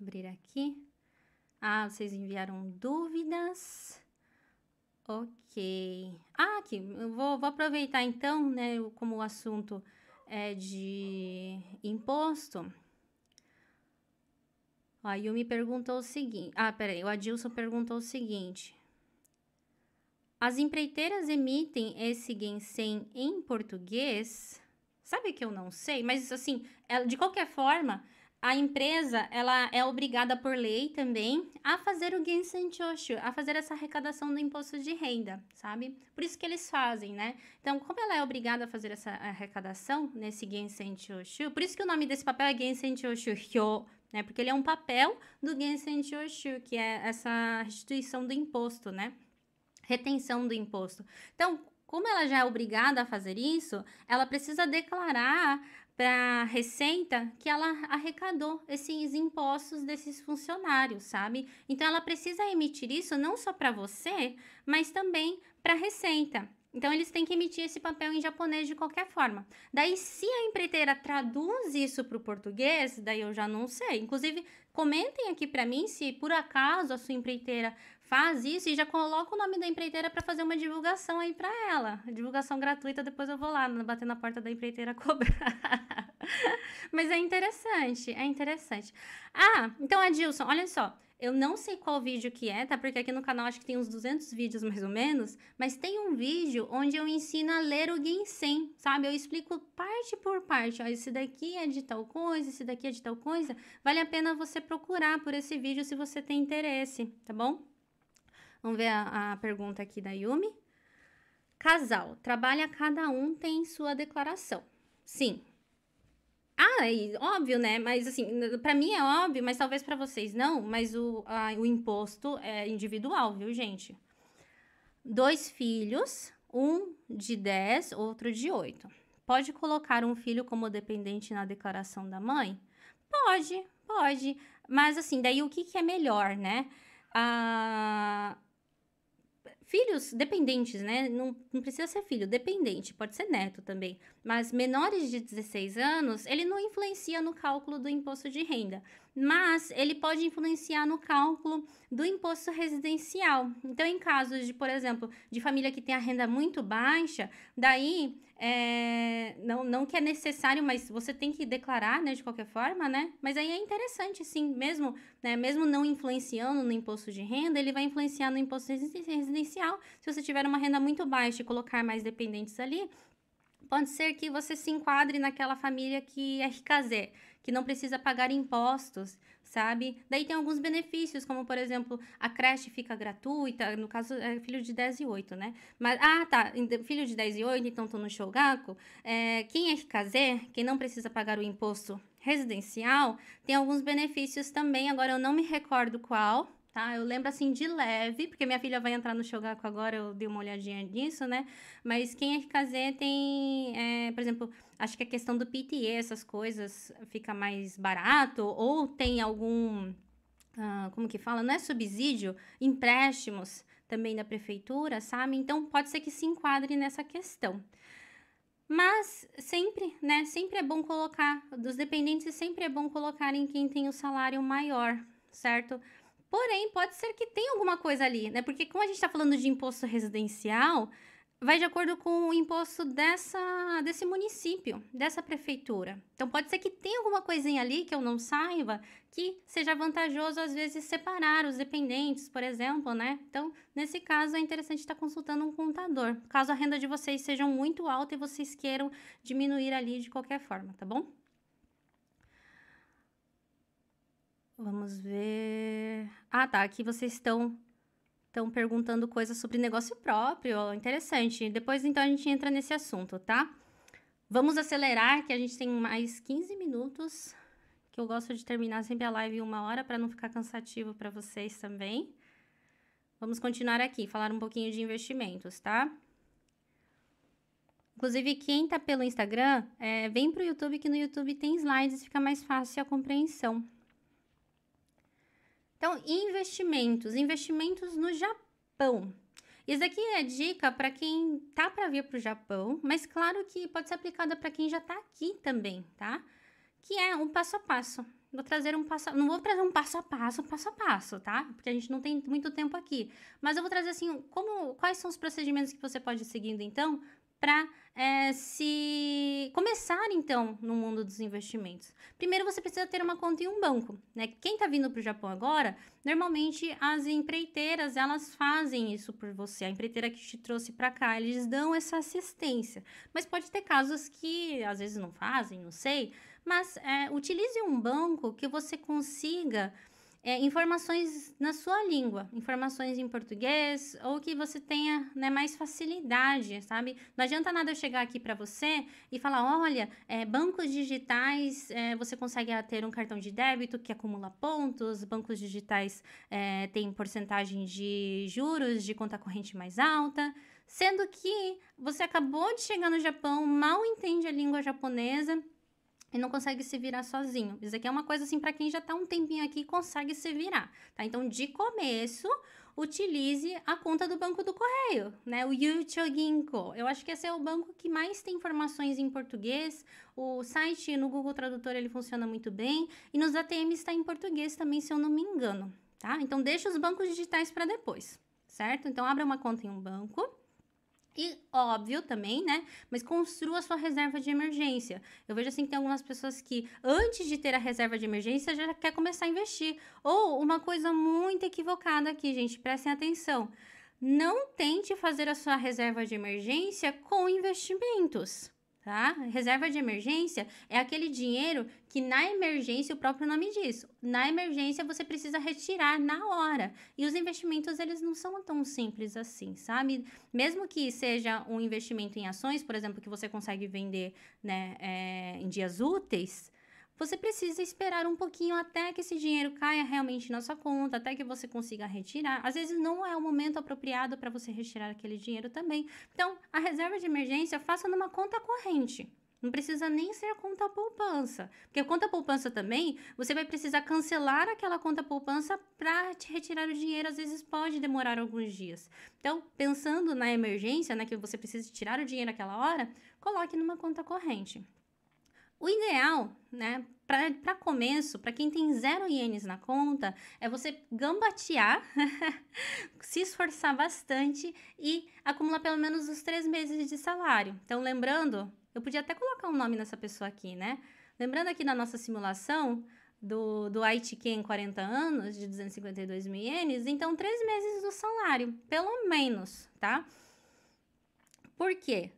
abrir aqui. Ah, vocês enviaram dúvidas. Ok. Ah, aqui, eu vou, vou aproveitar então, né, como o assunto é de imposto. A Yumi perguntou o seguinte. Ah, peraí, o Adilson perguntou o seguinte. As empreiteiras emitem esse Gensen em português? Sabe que eu não sei, mas assim, de qualquer forma, a empresa ela é obrigada por lei também a fazer o Gensen Choshu, a fazer essa arrecadação do imposto de renda, sabe? Por isso que eles fazem, né? Então, como ela é obrigada a fazer essa arrecadação nesse Gensen Choshu, por isso que o nome desse papel é Gensen Choshu Hyo, né? Porque ele é um papel do Gensen Choshu, que é essa restituição do imposto, né? Retenção do imposto. Então, como ela já é obrigada a fazer isso, ela precisa declarar para a Receita que ela arrecadou esses impostos desses funcionários, sabe? Então ela precisa emitir isso não só para você, mas também para a Receita. Então eles têm que emitir esse papel em japonês de qualquer forma. Daí, se a empreiteira traduz isso para o português, daí eu já não sei. Inclusive, Comentem aqui para mim se por acaso a sua empreiteira faz isso e já coloca o nome da empreiteira para fazer uma divulgação aí para ela. Divulgação gratuita, depois eu vou lá bater na porta da empreiteira cobrar. Mas é interessante, é interessante. Ah, então Adilson, olha só. Eu não sei qual vídeo que é, tá? Porque aqui no canal acho que tem uns 200 vídeos mais ou menos, mas tem um vídeo onde eu ensino a ler o Ginseng, sabe? Eu explico parte por parte. Ó, esse daqui é de tal coisa, esse daqui é de tal coisa. Vale a pena você procurar por esse vídeo se você tem interesse, tá bom? Vamos ver a, a pergunta aqui da Yumi. Casal, trabalha cada um tem sua declaração. Sim, ah, é óbvio, né? Mas assim, para mim é óbvio, mas talvez para vocês não. Mas o, a, o imposto é individual, viu, gente? Dois filhos, um de 10, outro de 8. Pode colocar um filho como dependente na declaração da mãe? Pode, pode. Mas assim, daí o que, que é melhor, né? Ah, filhos dependentes, né? Não, não precisa ser filho, dependente, pode ser neto também. Mas menores de 16 anos, ele não influencia no cálculo do imposto de renda mas ele pode influenciar no cálculo do imposto residencial. Então, em casos de, por exemplo, de família que tem a renda muito baixa, daí é, não, não que é necessário, mas você tem que declarar, né, de qualquer forma, né? Mas aí é interessante, sim, mesmo, né, mesmo não influenciando no imposto de renda, ele vai influenciar no imposto residencial. Se você tiver uma renda muito baixa e colocar mais dependentes ali, pode ser que você se enquadre naquela família que é ricazé, que não precisa pagar impostos, sabe? Daí tem alguns benefícios, como por exemplo, a creche fica gratuita, no caso é filho de 10 e 8, né? Mas, ah, tá, filho de 10 e 8, então tô no Shogaku. É, quem é RKZ, quem não precisa pagar o imposto residencial, tem alguns benefícios também, agora eu não me recordo qual, tá? Eu lembro assim de leve, porque minha filha vai entrar no Shogaku agora, eu dei uma olhadinha nisso, né? Mas quem é RKZ tem, é, por exemplo, acho que a questão do PTE, essas coisas, fica mais barato, ou tem algum, uh, como que fala? Não é subsídio, empréstimos também da prefeitura, sabe? Então pode ser que se enquadre nessa questão. Mas sempre, né? Sempre é bom colocar, dos dependentes, sempre é bom colocar em quem tem o salário maior, certo? Porém, pode ser que tenha alguma coisa ali, né? Porque como a gente está falando de imposto residencial, vai de acordo com o imposto dessa, desse município, dessa prefeitura. Então, pode ser que tenha alguma coisinha ali que eu não saiba que seja vantajoso, às vezes, separar os dependentes, por exemplo, né? Então, nesse caso, é interessante estar consultando um contador, caso a renda de vocês seja muito alta e vocês queiram diminuir ali de qualquer forma, tá bom? Vamos ver. Ah, tá. Aqui vocês estão estão perguntando coisas sobre negócio próprio. Interessante. Depois, então, a gente entra nesse assunto, tá? Vamos acelerar, que a gente tem mais 15 minutos. Que eu gosto de terminar sempre a live em uma hora para não ficar cansativo para vocês também. Vamos continuar aqui, falar um pouquinho de investimentos, tá? Inclusive, quem tá pelo Instagram, é, vem pro YouTube, que no YouTube tem slides, fica mais fácil a compreensão. Então, investimentos, investimentos no Japão. Isso aqui é dica para quem tá para vir para o Japão, mas claro que pode ser aplicada para quem já está aqui também, tá? Que é um passo a passo. Vou trazer um passo, não vou trazer um passo a passo, passo a passo, tá? Porque a gente não tem muito tempo aqui. Mas eu vou trazer assim, como, quais são os procedimentos que você pode ir seguindo então para é, se começar então no mundo dos investimentos. Primeiro você precisa ter uma conta em um banco, né? Quem está vindo para o Japão agora, normalmente as empreiteiras elas fazem isso por você. A empreiteira que te trouxe para cá, eles dão essa assistência. Mas pode ter casos que às vezes não fazem, não sei. Mas é, utilize um banco que você consiga é, informações na sua língua, informações em português, ou que você tenha né, mais facilidade, sabe? Não adianta nada eu chegar aqui para você e falar: olha, é, bancos digitais, é, você consegue ter um cartão de débito que acumula pontos, bancos digitais é, têm porcentagem de juros de conta corrente mais alta. Sendo que você acabou de chegar no Japão, mal entende a língua japonesa e não consegue se virar sozinho. Isso aqui é uma coisa assim para quem já está um tempinho aqui e consegue se virar, tá? Então, de começo, utilize a conta do Banco do Correio, né? O Yucho Ginko. Eu acho que esse é o banco que mais tem informações em português. O site no Google Tradutor ele funciona muito bem e nos ATMs está em português também, se eu não me engano, tá? Então deixa os bancos digitais para depois, certo? Então abra uma conta em um banco e óbvio também, né? Mas construa sua reserva de emergência. Eu vejo assim que tem algumas pessoas que, antes de ter a reserva de emergência, já quer começar a investir. Ou uma coisa muito equivocada aqui, gente, prestem atenção. Não tente fazer a sua reserva de emergência com investimentos tá? Reserva de emergência é aquele dinheiro que na emergência, o próprio nome diz, na emergência você precisa retirar na hora. E os investimentos, eles não são tão simples assim, sabe? Mesmo que seja um investimento em ações, por exemplo, que você consegue vender né, é, em dias úteis, você precisa esperar um pouquinho até que esse dinheiro caia realmente na sua conta, até que você consiga retirar. Às vezes não é o momento apropriado para você retirar aquele dinheiro também. Então, a reserva de emergência faça numa conta corrente. Não precisa nem ser conta poupança. Porque conta poupança também, você vai precisar cancelar aquela conta poupança para te retirar o dinheiro. Às vezes pode demorar alguns dias. Então, pensando na emergência, né, que você precisa tirar o dinheiro naquela hora, coloque numa conta corrente. O ideal, né, para começo, para quem tem zero ienes na conta, é você gambatear, se esforçar bastante e acumular pelo menos os três meses de salário. Então, lembrando, eu podia até colocar um nome nessa pessoa aqui, né? Lembrando aqui na nossa simulação do, do ITQ em 40 anos, de 252 mil ienes, então, três meses do salário, pelo menos, tá? Por quê?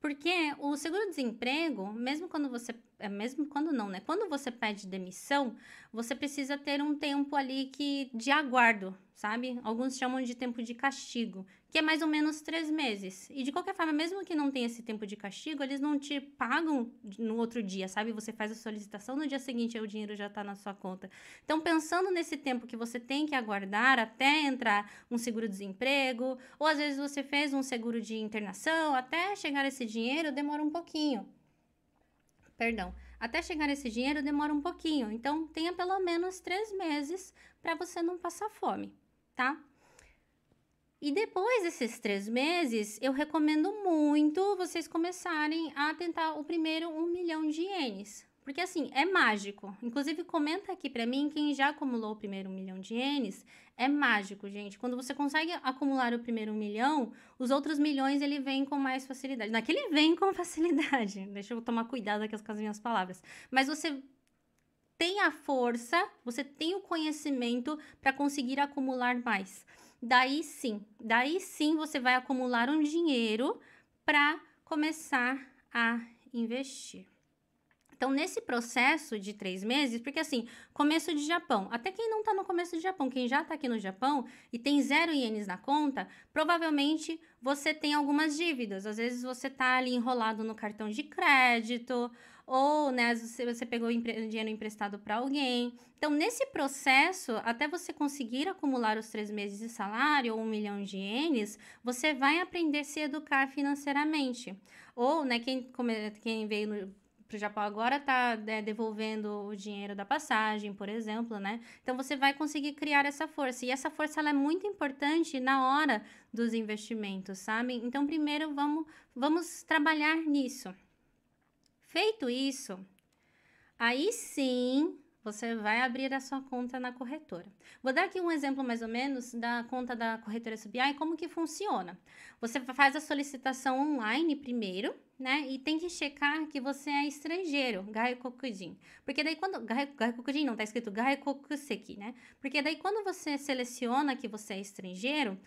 Porque o seguro-desemprego, mesmo quando você é mesmo quando não, né? Quando você pede demissão, você precisa ter um tempo ali que de aguardo, sabe? Alguns chamam de tempo de castigo, que é mais ou menos três meses. E de qualquer forma, mesmo que não tenha esse tempo de castigo, eles não te pagam no outro dia, sabe? Você faz a solicitação, no dia seguinte o dinheiro já está na sua conta. Então, pensando nesse tempo que você tem que aguardar até entrar um seguro-desemprego, ou às vezes você fez um seguro de internação, até chegar esse dinheiro demora um pouquinho perdão, até chegar esse dinheiro demora um pouquinho. Então, tenha pelo menos três meses para você não passar fome, tá? E depois desses três meses, eu recomendo muito vocês começarem a tentar o primeiro um milhão de ienes. Porque assim, é mágico. Inclusive, comenta aqui para mim quem já acumulou o primeiro milhão de ienes. É mágico, gente. Quando você consegue acumular o primeiro milhão, os outros milhões ele vem com mais facilidade. Naquele vem com facilidade. Deixa eu tomar cuidado aqui com as minhas palavras. Mas você tem a força, você tem o conhecimento para conseguir acumular mais. Daí sim, daí sim você vai acumular um dinheiro para começar a investir. Então, nesse processo de três meses, porque assim, começo de Japão, até quem não está no começo de Japão, quem já está aqui no Japão e tem zero ienes na conta, provavelmente você tem algumas dívidas. Às vezes você está ali enrolado no cartão de crédito, ou né, você, pegou dinheiro emprestado para alguém. Então, nesse processo, até você conseguir acumular os três meses de salário ou um milhão de ienes, você vai aprender a se educar financeiramente. Ou, né, quem, quem veio para o Japão agora está né, devolvendo o dinheiro da passagem, por exemplo, né? Então você vai conseguir criar essa força. E essa força ela é muito importante na hora dos investimentos, sabe? Então, primeiro vamos, vamos trabalhar nisso. Feito isso, aí sim você vai abrir a sua conta na corretora. Vou dar aqui um exemplo mais ou menos da conta da corretora SBI, como que funciona. Você faz a solicitação online primeiro, né? E tem que checar que você é estrangeiro, Gaikokujin. Porque daí quando... Gaikokujin não, tá escrito Gaikokuseki, né? Porque daí quando você seleciona que você é estrangeiro,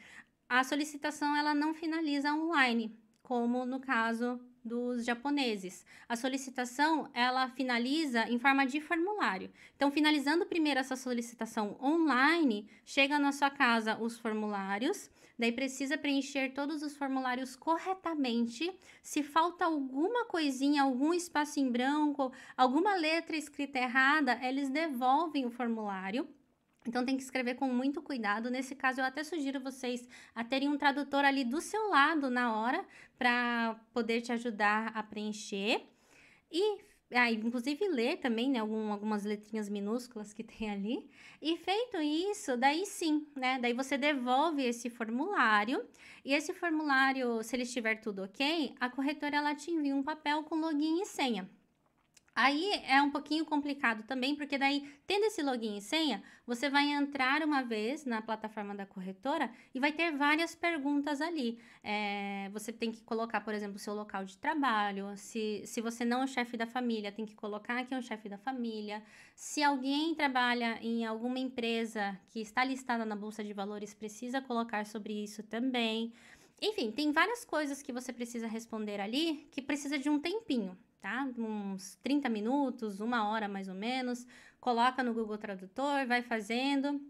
a solicitação ela não finaliza online, como no caso dos japoneses. A solicitação, ela finaliza em forma de formulário. Então, finalizando primeiro essa solicitação online, chega na sua casa os formulários, daí precisa preencher todos os formulários corretamente. Se falta alguma coisinha, algum espaço em branco, alguma letra escrita errada, eles devolvem o formulário. Então tem que escrever com muito cuidado. Nesse caso, eu até sugiro vocês a terem um tradutor ali do seu lado na hora para poder te ajudar a preencher. E ah, inclusive ler também, né, algum, algumas letrinhas minúsculas que tem ali. E feito isso, daí sim, né, daí você devolve esse formulário e esse formulário, se ele estiver tudo ok, a corretora ela te envia um papel com login e senha. Aí é um pouquinho complicado também, porque daí, tendo esse login e senha, você vai entrar uma vez na plataforma da corretora e vai ter várias perguntas ali. É, você tem que colocar, por exemplo, o seu local de trabalho. Se, se você não é chefe da família, tem que colocar que é um chefe da família. Se alguém trabalha em alguma empresa que está listada na Bolsa de Valores, precisa colocar sobre isso também. Enfim, tem várias coisas que você precisa responder ali que precisa de um tempinho tá? Uns 30 minutos, uma hora mais ou menos. Coloca no Google Tradutor, vai fazendo.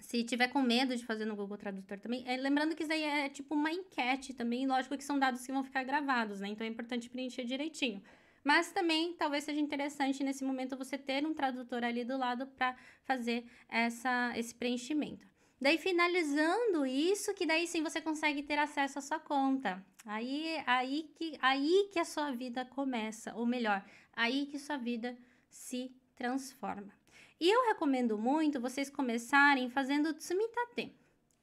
Se tiver com medo de fazer no Google Tradutor também, é, lembrando que isso aí é tipo uma enquete também, lógico que são dados que vão ficar gravados, né? Então é importante preencher direitinho. Mas também talvez seja interessante nesse momento você ter um tradutor ali do lado para fazer essa, esse preenchimento. Daí, finalizando isso, que daí sim você consegue ter acesso à sua conta. Aí, aí, que, aí que a sua vida começa, ou melhor, aí que sua vida se transforma. E eu recomendo muito vocês começarem fazendo Tsumitate.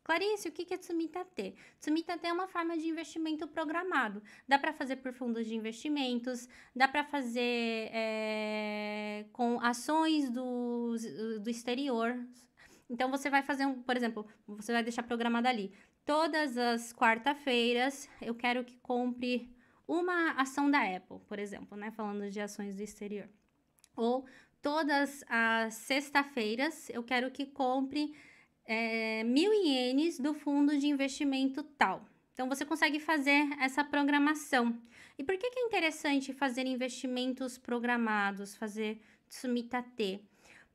Clarice, o que é Tsumitate? Tsumitate é uma forma de investimento programado. Dá para fazer por fundos de investimentos, dá para fazer é, com ações do, do exterior, então você vai fazer um, por exemplo, você vai deixar programado ali. Todas as quarta-feiras eu quero que compre uma ação da Apple, por exemplo, né? Falando de ações do exterior. Ou todas as sexta-feiras eu quero que compre é, mil ienes do fundo de investimento tal. Então você consegue fazer essa programação. E por que, que é interessante fazer investimentos programados, fazer Tsumitate?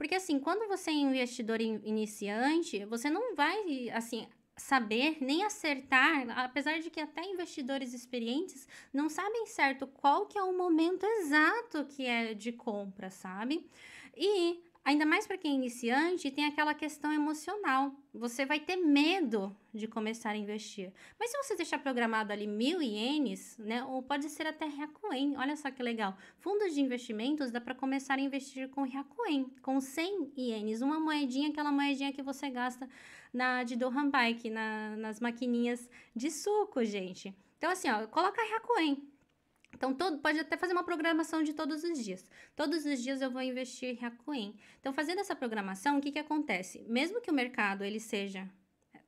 Porque assim, quando você é investidor iniciante, você não vai assim saber nem acertar, apesar de que até investidores experientes não sabem certo qual que é o momento exato que é de compra, sabe? E Ainda mais para quem é iniciante, tem aquela questão emocional. Você vai ter medo de começar a investir. Mas se você deixar programado ali mil ienes, né? Ou pode ser até Ryakuen. Olha só que legal. Fundos de investimentos dá para começar a investir com Ryakuen, com 100 ienes. Uma moedinha, aquela moedinha que você gasta na de Dohan Bike, na, nas maquininhas de suco, gente. Então, assim, ó, coloca Ryakuen. Então, todo, pode até fazer uma programação de todos os dias. Todos os dias eu vou investir em Hakuin. Então, fazendo essa programação, o que, que acontece? Mesmo que o mercado ele seja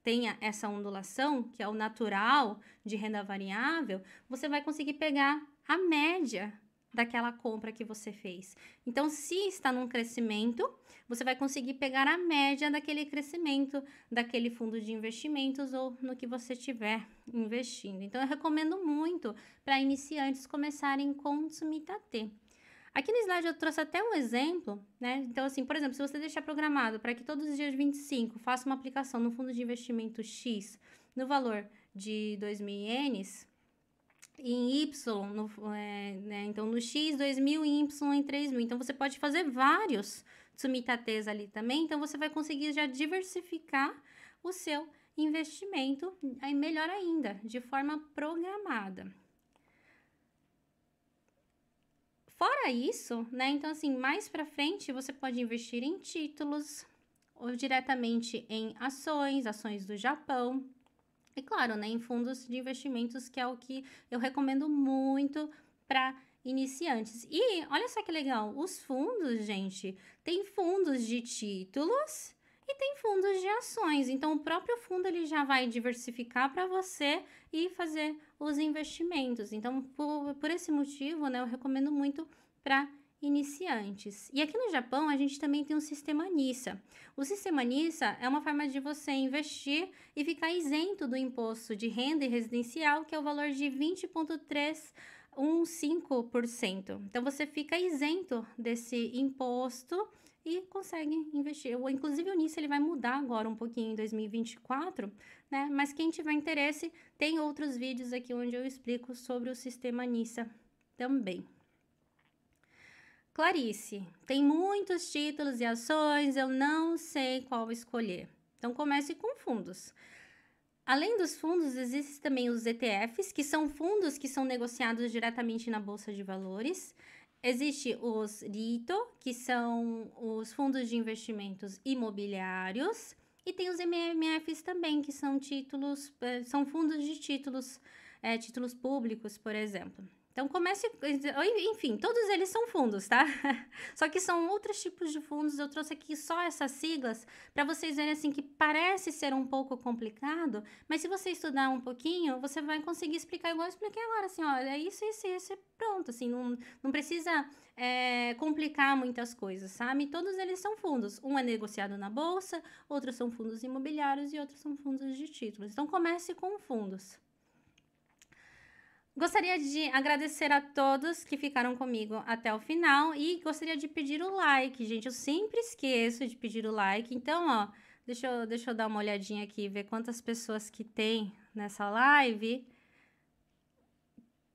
tenha essa ondulação, que é o natural de renda variável, você vai conseguir pegar a média daquela compra que você fez. Então, se está num crescimento, você vai conseguir pegar a média daquele crescimento, daquele fundo de investimentos ou no que você estiver investindo. Então, eu recomendo muito para iniciantes começarem com Tsumitate. Aqui no slide eu trouxe até um exemplo, né? Então, assim, por exemplo, se você deixar programado para que todos os dias 25 faça uma aplicação no fundo de investimento X no valor de 2.000 ienes, em Y, no, é, né? então no X, 2.000 e Y em 3.000. Então, você pode fazer vários tsumitates ali também. Então, você vai conseguir já diversificar o seu investimento, aí melhor ainda, de forma programada. Fora isso, né? Então, assim, mais para frente você pode investir em títulos ou diretamente em ações, ações do Japão, e claro, né, em fundos de investimentos, que é o que eu recomendo muito para iniciantes. E olha só que legal, os fundos, gente, tem fundos de títulos e tem fundos de ações. Então, o próprio fundo ele já vai diversificar para você e fazer os investimentos. Então, por, por esse motivo, né, eu recomendo muito para iniciantes. E aqui no Japão, a gente também tem um sistema NISA. O sistema NISA é uma forma de você investir e ficar isento do imposto de renda e residencial, que é o valor de 20,315%. Então, você fica isento desse imposto e consegue investir. Inclusive, o NISA ele vai mudar agora um pouquinho em 2024, né? Mas quem tiver interesse, tem outros vídeos aqui onde eu explico sobre o sistema NISA também. Clarice, tem muitos títulos e ações, eu não sei qual escolher. Então comece com fundos. Além dos fundos, existem também os ETFs, que são fundos que são negociados diretamente na bolsa de valores. Existe os RITO, que são os fundos de investimentos imobiliários, e tem os MMFs também, que são títulos, eh, são fundos de títulos, é, títulos públicos, por exemplo. Então comece, enfim, todos eles são fundos, tá? Só que são outros tipos de fundos. Eu trouxe aqui só essas siglas para vocês verem assim que parece ser um pouco complicado, mas se você estudar um pouquinho, você vai conseguir explicar igual eu expliquei agora, assim, ó, é isso, isso, isso, pronto, assim, não, não precisa é, complicar muitas coisas, sabe? Todos eles são fundos. Um é negociado na bolsa, outros são fundos imobiliários e outros são fundos de títulos. Então comece com fundos. Gostaria de agradecer a todos que ficaram comigo até o final e gostaria de pedir o like, gente. Eu sempre esqueço de pedir o like. Então, ó, deixa eu, deixa eu dar uma olhadinha aqui, ver quantas pessoas que tem nessa live.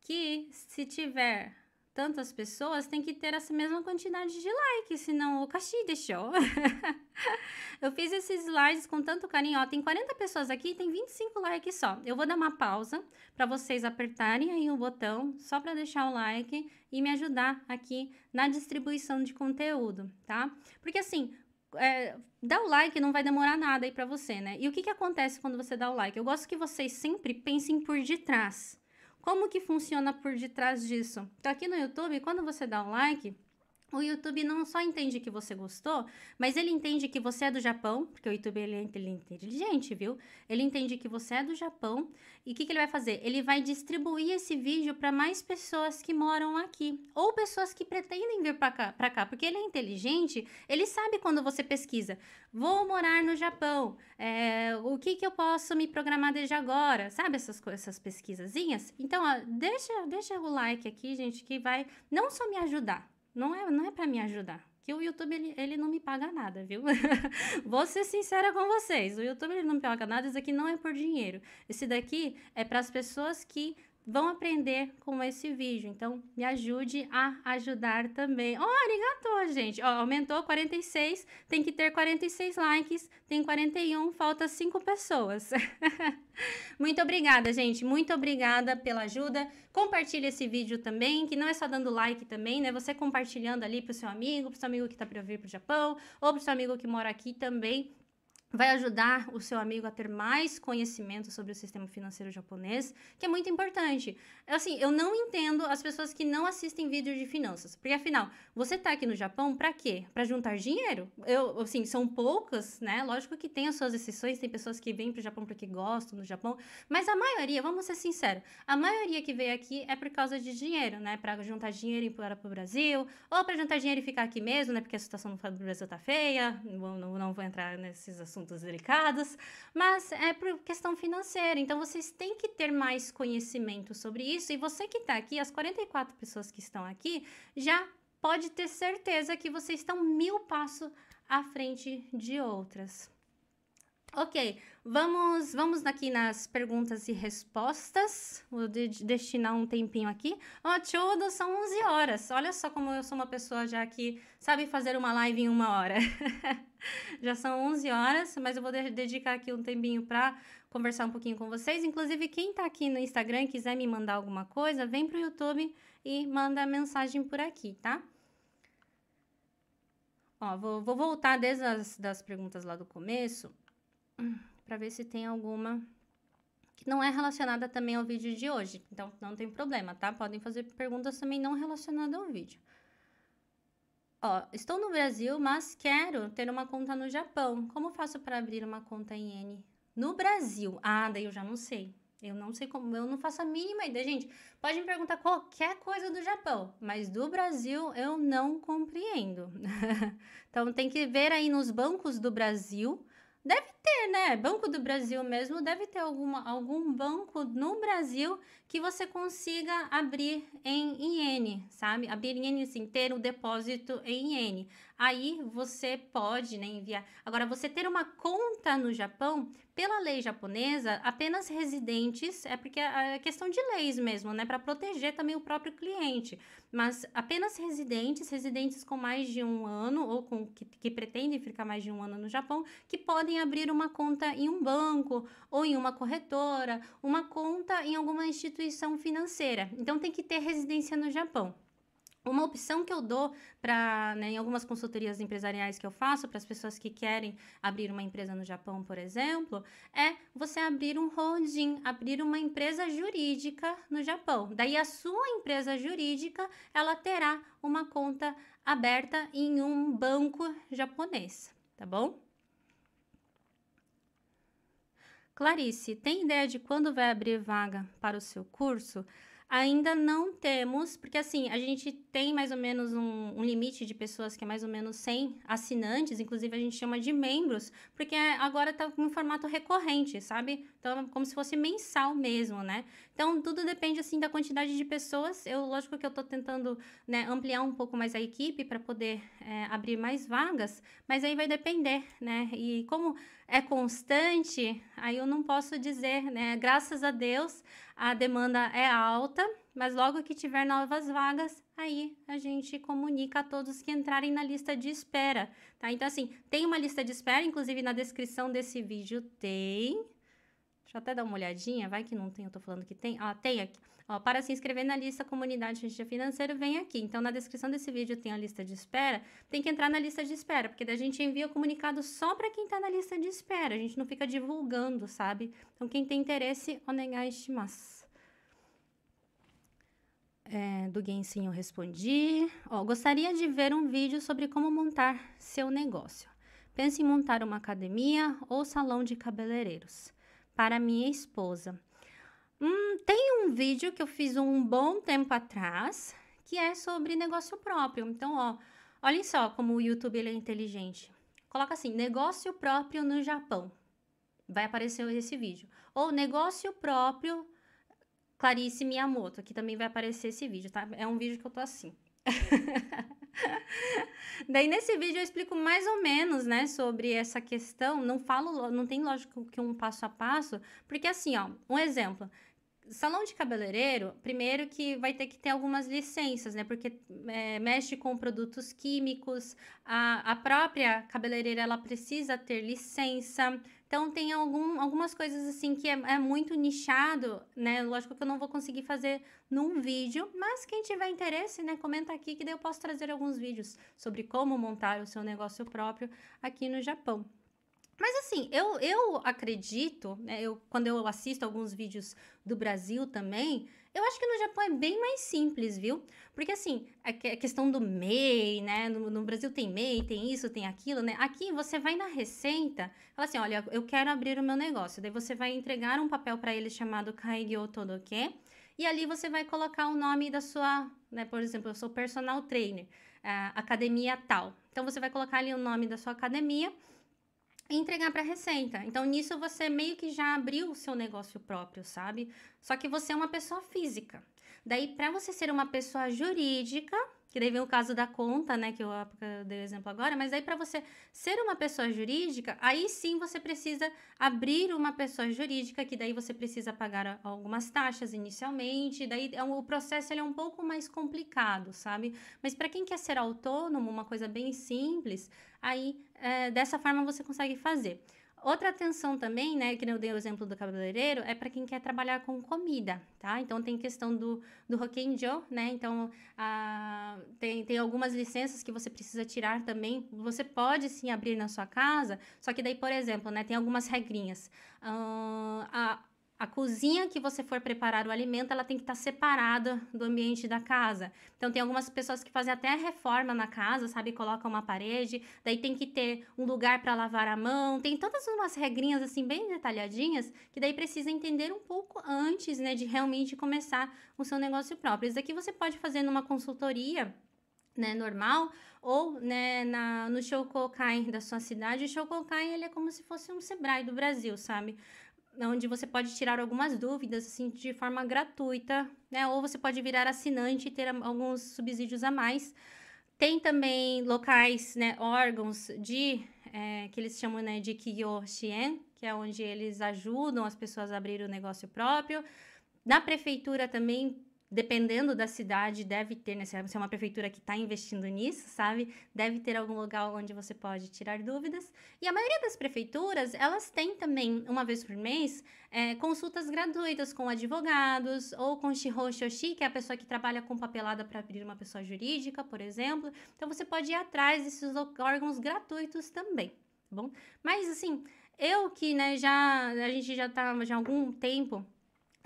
Que se tiver tantas pessoas, tem que ter essa mesma quantidade de likes, senão o Kashi deixou. eu fiz esses slides com tanto carinho, ó, tem 40 pessoas aqui, tem 25 likes só. Eu vou dar uma pausa para vocês apertarem aí o botão, só para deixar o like e me ajudar aqui na distribuição de conteúdo, tá? Porque assim, é, dar o like não vai demorar nada aí para você, né? E o que que acontece quando você dá o like? Eu gosto que vocês sempre pensem por detrás. Como que funciona por detrás disso? Então, aqui no YouTube, quando você dá um like, o YouTube não só entende que você gostou, mas ele entende que você é do Japão, porque o YouTube ele é inteligente, viu? Ele entende que você é do Japão e o que, que ele vai fazer? Ele vai distribuir esse vídeo para mais pessoas que moram aqui ou pessoas que pretendem vir para cá, cá, porque ele é inteligente, ele sabe quando você pesquisa, vou morar no Japão, é, o que, que eu posso me programar desde agora, sabe essas essas pesquisazinhas? Então, ó, deixa, deixa o like aqui, gente, que vai não só me ajudar, não é, não é para me ajudar. Que o YouTube, ele, ele não me paga nada, viu? Vou ser sincera com vocês. O YouTube, ele não me paga nada. Isso aqui não é por dinheiro. Esse daqui é para as pessoas que vão aprender com esse vídeo. Então, me ajude a ajudar também. Oh, arigato, gente. Ó, aumentou 46, tem que ter 46 likes, tem 41, falta 5 pessoas. Muito obrigada, gente. Muito obrigada pela ajuda. Compartilhe esse vídeo também, que não é só dando like também, né? Você compartilhando ali pro seu amigo, pro seu amigo que tá para vir pro Japão, ou pro seu amigo que mora aqui também vai ajudar o seu amigo a ter mais conhecimento sobre o sistema financeiro japonês, que é muito importante. Assim, eu não entendo as pessoas que não assistem vídeos de finanças, porque afinal, você está aqui no Japão para quê? Para juntar dinheiro? Eu, assim, são poucas, né? Lógico que tem as suas exceções, tem pessoas que vêm para o Japão porque gostam do Japão, mas a maioria, vamos ser sinceros, a maioria que veio aqui é por causa de dinheiro, né? Para juntar dinheiro e ir para o Brasil, ou para juntar dinheiro e ficar aqui mesmo, né? Porque a situação no Brasil tá feia, não, não vou entrar nesses assuntos assuntos delicados, mas é por questão financeira. Então vocês têm que ter mais conhecimento sobre isso. E você que está aqui, as 44 pessoas que estão aqui, já pode ter certeza que vocês estão mil passos à frente de outras. Ok, vamos, vamos aqui nas perguntas e respostas. Vou de destinar um tempinho aqui. Ó, oh, são 11 horas. Olha só como eu sou uma pessoa já que sabe fazer uma live em uma hora. já são 11 horas, mas eu vou de dedicar aqui um tempinho para conversar um pouquinho com vocês. Inclusive, quem está aqui no Instagram e quiser me mandar alguma coisa, vem para o YouTube e manda mensagem por aqui, tá? Ó, vou, vou voltar desde as das perguntas lá do começo para ver se tem alguma que não é relacionada também ao vídeo de hoje. Então, não tem problema, tá? Podem fazer perguntas também não relacionadas ao vídeo. Ó, estou no Brasil, mas quero ter uma conta no Japão. Como faço para abrir uma conta em N? No Brasil. Ah, daí eu já não sei. Eu não sei como, eu não faço a mínima ideia. Gente, pode me perguntar qualquer coisa do Japão, mas do Brasil eu não compreendo. então tem que ver aí nos bancos do Brasil Deve ter, né? Banco do Brasil mesmo, deve ter alguma, algum banco no Brasil que você consiga abrir em iene, sabe? Abrir em iene, assim, ter um depósito em iene. Aí você pode né, enviar. Agora, você ter uma conta no Japão, pela lei japonesa, apenas residentes, é porque é questão de leis mesmo, né? Para proteger também o próprio cliente. Mas apenas residentes, residentes com mais de um ano ou com que, que pretendem ficar mais de um ano no Japão, que podem abrir uma conta em um banco ou em uma corretora, uma conta em alguma instituição financeira. Então tem que ter residência no Japão. Uma opção que eu dou para, né, em algumas consultorias empresariais que eu faço para as pessoas que querem abrir uma empresa no Japão, por exemplo, é você abrir um holding, abrir uma empresa jurídica no Japão. Daí a sua empresa jurídica, ela terá uma conta aberta em um banco japonês, tá bom? Clarice, tem ideia de quando vai abrir vaga para o seu curso? Ainda não temos, porque assim, a gente tem mais ou menos um, um, limite de pessoas que é mais ou menos 100 assinantes, inclusive a gente chama de membros, porque agora está com um formato recorrente, sabe? Então, como se fosse mensal mesmo, né? Então, tudo depende, assim, da quantidade de pessoas. Eu, lógico que eu estou tentando né, ampliar um pouco mais a equipe para poder é, abrir mais vagas, mas aí vai depender, né? E como é constante, aí eu não posso dizer, né? Graças a Deus, a demanda é alta, mas logo que tiver novas vagas, aí a gente comunica a todos que entrarem na lista de espera, tá? Então, assim, tem uma lista de espera, inclusive na descrição desse vídeo tem. Deixa eu até dar uma olhadinha, vai que não tem, eu tô falando que tem. Ah, tem aqui. Ó, para se inscrever na lista Comunidade Agente Financeiro, vem aqui. Então, na descrição desse vídeo tem a lista de espera. Tem que entrar na lista de espera, porque daí a gente envia o comunicado só para quem está na lista de espera. A gente não fica divulgando, sabe? Então, quem tem interesse, onegai shimasu. É, do Gensin eu respondi. Ó, gostaria de ver um vídeo sobre como montar seu negócio. Pense em montar uma academia ou salão de cabeleireiros. Para minha esposa. Hum, tem um vídeo que eu fiz um bom tempo atrás que é sobre negócio próprio. Então, ó, olhem só como o YouTube é inteligente. Coloca assim: negócio próprio no Japão. Vai aparecer esse vídeo. Ou negócio próprio Clarice Miyamoto. Aqui também vai aparecer esse vídeo, tá? É um vídeo que eu tô assim. Daí nesse vídeo eu explico mais ou menos, né, sobre essa questão. Não falo, não tem lógico que um passo a passo, porque assim, ó, um exemplo salão de cabeleireiro, primeiro que vai ter que ter algumas licenças, né? Porque é, mexe com produtos químicos, a, a própria cabeleireira ela precisa ter licença. Então tem algum, algumas coisas assim que é, é, muito nichado, né? Lógico que eu não vou conseguir fazer num vídeo, mas quem tiver interesse, né, comenta aqui que daí eu posso trazer alguns vídeos sobre como montar o seu negócio próprio aqui no Japão. Mas assim, eu, eu acredito, né, eu, quando eu assisto alguns vídeos do Brasil também, eu acho que no Japão é bem mais simples, viu? Porque assim, a questão do MEI, né? No, no, Brasil tem MEI, tem isso, tem aquilo, né? Aqui você vai na receita, fala assim, olha, eu quero abrir o meu negócio. Daí você vai entregar um papel para eles chamado Kaigyo Todoke, e ali você vai colocar o nome da sua, né? Por exemplo, eu sou personal trainer, academia tal. Então você vai colocar ali o nome da sua academia, entregar para a Receita. Então, nisso você meio que já abriu o seu negócio próprio, sabe? Só que você é uma pessoa física. Daí, para você ser uma pessoa jurídica, que daí vem o caso da conta, né, que eu dei o exemplo agora, mas aí para você ser uma pessoa jurídica, aí sim você precisa abrir uma pessoa jurídica, que daí você precisa pagar algumas taxas inicialmente, daí é o processo ele é um pouco mais complicado, sabe? Mas para quem quer ser autônomo, uma coisa bem simples, aí é, dessa forma você consegue fazer. Outra atenção também, né, que eu dei o exemplo do cabeleireiro, é para quem quer trabalhar com comida, tá? Então tem questão do, do Hokenjo, né? Então a, tem, tem algumas licenças que você precisa tirar também. Você pode sim abrir na sua casa, só que daí, por exemplo, né, tem algumas regrinhas. Uh, a, a cozinha que você for preparar o alimento, ela tem que estar tá separada do ambiente da casa. Então, tem algumas pessoas que fazem até reforma na casa, sabe? Colocam uma parede, daí tem que ter um lugar para lavar a mão. Tem todas umas regrinhas, assim, bem detalhadinhas, que daí precisa entender um pouco antes, né, de realmente começar o seu negócio próprio. Isso aqui você pode fazer numa consultoria, né, normal, ou né, na, no Shokokai da sua cidade. O Shokokai, ele é como se fosse um Sebrae do Brasil, sabe? Onde você pode tirar algumas dúvidas assim de forma gratuita, né? Ou você pode virar assinante e ter alguns subsídios a mais. Tem também locais, né, órgãos de é, que eles chamam né, de Kiyoshien, que é onde eles ajudam as pessoas a abrir o negócio próprio. Na prefeitura também dependendo da cidade, deve ter, né? Se é uma prefeitura que está investindo nisso, sabe? Deve ter algum lugar onde você pode tirar dúvidas. E a maioria das prefeituras, elas têm também, uma vez por mês, é, consultas gratuitas com advogados ou com Shiro Shoshi, que é a pessoa que trabalha com papelada para abrir uma pessoa jurídica, por exemplo. Então, você pode ir atrás desses órgãos gratuitos também, tá bom? Mas, assim, eu que, né, já, a gente já está já há algum tempo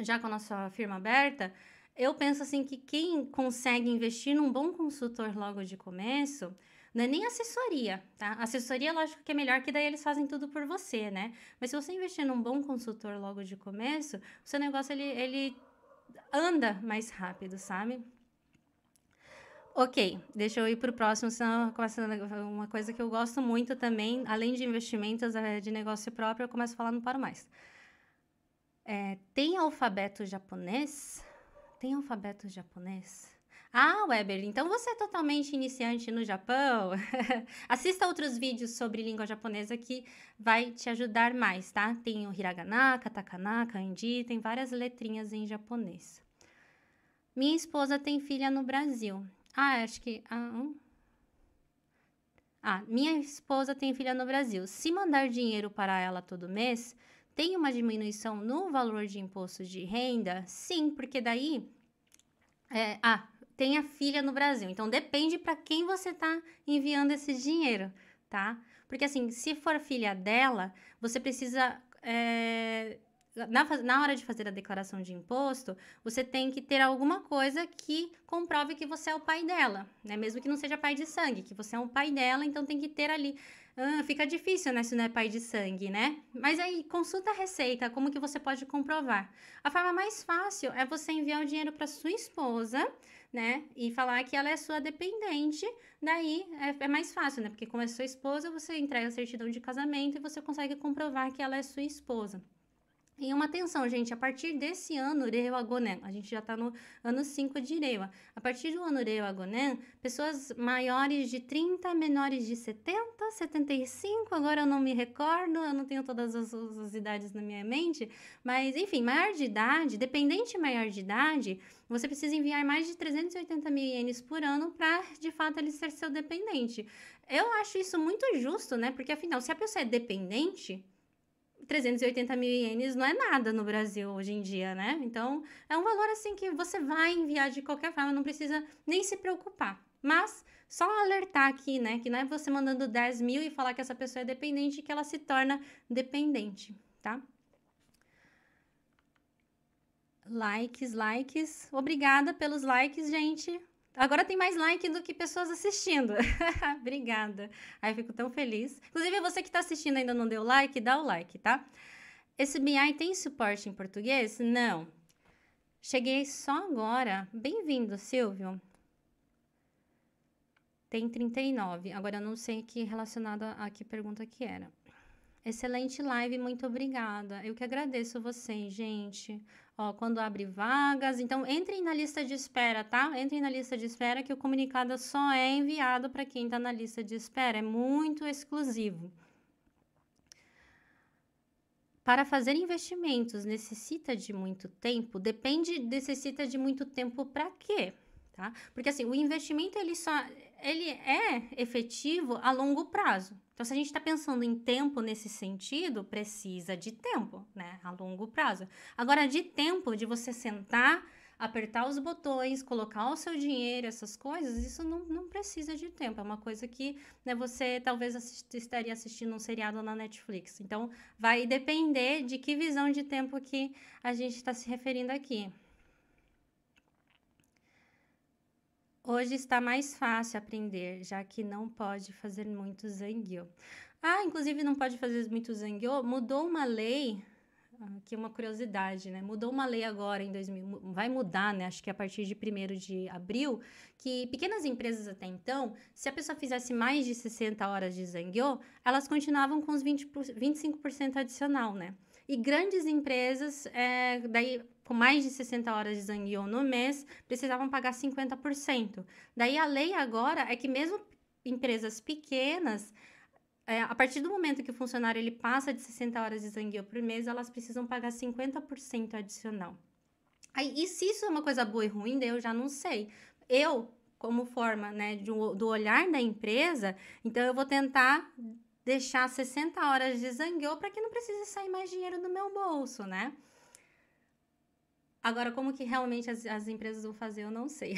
já com a nossa firma aberta, eu penso assim que quem consegue investir num bom consultor logo de começo, não é nem assessoria, tá? Assessoria, lógico que é melhor, que daí eles fazem tudo por você, né? Mas se você investir num bom consultor logo de começo, o seu negócio, ele, ele anda mais rápido, sabe? Ok, deixa eu ir para o próximo, senão começa uma coisa que eu gosto muito também, além de investimentos é, de negócio próprio, eu começo a falar, não paro mais. É, tem alfabeto japonês? Tem alfabeto japonês? Ah, Weber, então você é totalmente iniciante no Japão? Assista outros vídeos sobre língua japonesa que vai te ajudar mais, tá? Tem o hiragana, katakana, kanji, tem várias letrinhas em japonês. Minha esposa tem filha no Brasil. Ah, acho que. Ah, um... ah, minha esposa tem filha no Brasil. Se mandar dinheiro para ela todo mês, tem uma diminuição no valor de imposto de renda? Sim, porque daí. É, ah, tem a filha no Brasil. Então depende para quem você está enviando esse dinheiro, tá? Porque assim, se for filha dela, você precisa. É, na, na hora de fazer a declaração de imposto, você tem que ter alguma coisa que comprove que você é o pai dela, né? Mesmo que não seja pai de sangue, que você é um pai dela, então tem que ter ali ah, fica difícil, né, se não é pai de sangue, né? Mas aí, consulta a receita, como que você pode comprovar. A forma mais fácil é você enviar o dinheiro para sua esposa, né? E falar que ela é sua dependente, daí é, é, mais fácil, né? Porque como é sua esposa, você entrega a certidão de casamento e você consegue comprovar que ela é sua esposa. E uma atenção, gente, a partir desse ano, Reu Agonen, a gente já está no ano 5 de Rewa. A partir do ano Reu Agonen, pessoas maiores de 30, menores de 70, 75, agora eu não me recordo, eu não tenho todas as, as idades na minha mente, mas enfim, maior de idade, dependente maior de idade, você precisa enviar mais de 380 mil ienes por ano para, de fato, ele ser seu dependente. Eu acho isso muito justo, né? Porque afinal, se a pessoa é dependente, 380 mil ienes não é nada no Brasil hoje em dia, né? Então, é um valor assim que você vai enviar de qualquer forma, não precisa nem se preocupar. Mas, só alertar aqui, né? Que não é você mandando 10 mil e falar que essa pessoa é dependente que ela se torna dependente, tá? Likes, likes. Obrigada pelos likes, gente. Agora tem mais like do que pessoas assistindo. Obrigada. Aí fico tão feliz. Inclusive, você que está assistindo ainda não deu like, dá o like, tá? Esse BI tem suporte em português? Não. Cheguei só agora. Bem-vindo, Silvio. Tem 39. Agora eu não sei que relacionado a que pergunta que era. Excelente live, muito obrigada. Eu que agradeço vocês, gente. Ó, quando abre vagas, então entrem na lista de espera, tá? Entrem na lista de espera que o comunicado só é enviado para quem está na lista de espera, é muito exclusivo. Para fazer investimentos necessita de muito tempo? Depende, necessita de muito tempo para quê? Tá? Porque assim, o investimento ele só ele é efetivo a longo prazo. Então, se a gente está pensando em tempo nesse sentido, precisa de tempo, né? A longo prazo. Agora, de tempo de você sentar, apertar os botões, colocar o seu dinheiro, essas coisas, isso não, não precisa de tempo. É uma coisa que né, você talvez assist, estaria assistindo um seriado na Netflix. Então, vai depender de que visão de tempo que a gente está se referindo aqui. Hoje está mais fácil aprender, já que não pode fazer muito zangyo. Ah, inclusive não pode fazer muito zangyo. Mudou uma lei, aqui uma curiosidade, né? Mudou uma lei agora em 2000, vai mudar, né? Acho que a partir de 1 de abril, que pequenas empresas até então, se a pessoa fizesse mais de 60 horas de zangyo, elas continuavam com os 20, 25% adicional, né? E grandes empresas, é, daí com mais de 60 horas de Zangyo no mês, precisavam pagar 50%. Daí a lei agora é que mesmo empresas pequenas, é, a partir do momento que o funcionário ele passa de 60 horas de Zangyo por mês, elas precisam pagar 50% adicional. Aí, e se isso é uma coisa boa e ruim, daí eu já não sei. Eu, como forma né, de, do olhar da empresa, então eu vou tentar deixar 60 horas de zangueu para que não precise sair mais dinheiro do meu bolso, né? Agora, como que realmente as, as empresas vão fazer, eu não sei.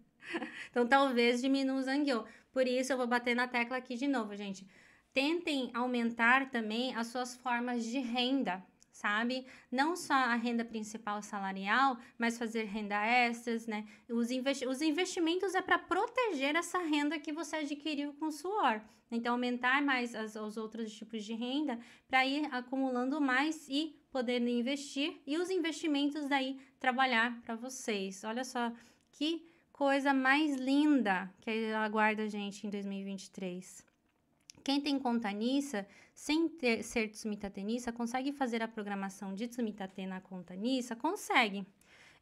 então, talvez diminua o zangueu. Por isso, eu vou bater na tecla aqui de novo, gente. Tentem aumentar também as suas formas de renda, sabe? Não só a renda principal salarial, mas fazer renda extras, né? Os, investi os investimentos é para proteger essa renda que você adquiriu com suor. Então, aumentar mais as, os outros tipos de renda para ir acumulando mais e poder investir e os investimentos daí trabalhar para vocês. Olha só que coisa mais linda que aguarda a gente em 2023. Quem tem conta Nissa, sem ter, ser Tsumitatenissa, consegue fazer a programação de Tsumitate na conta Nissa? Consegue.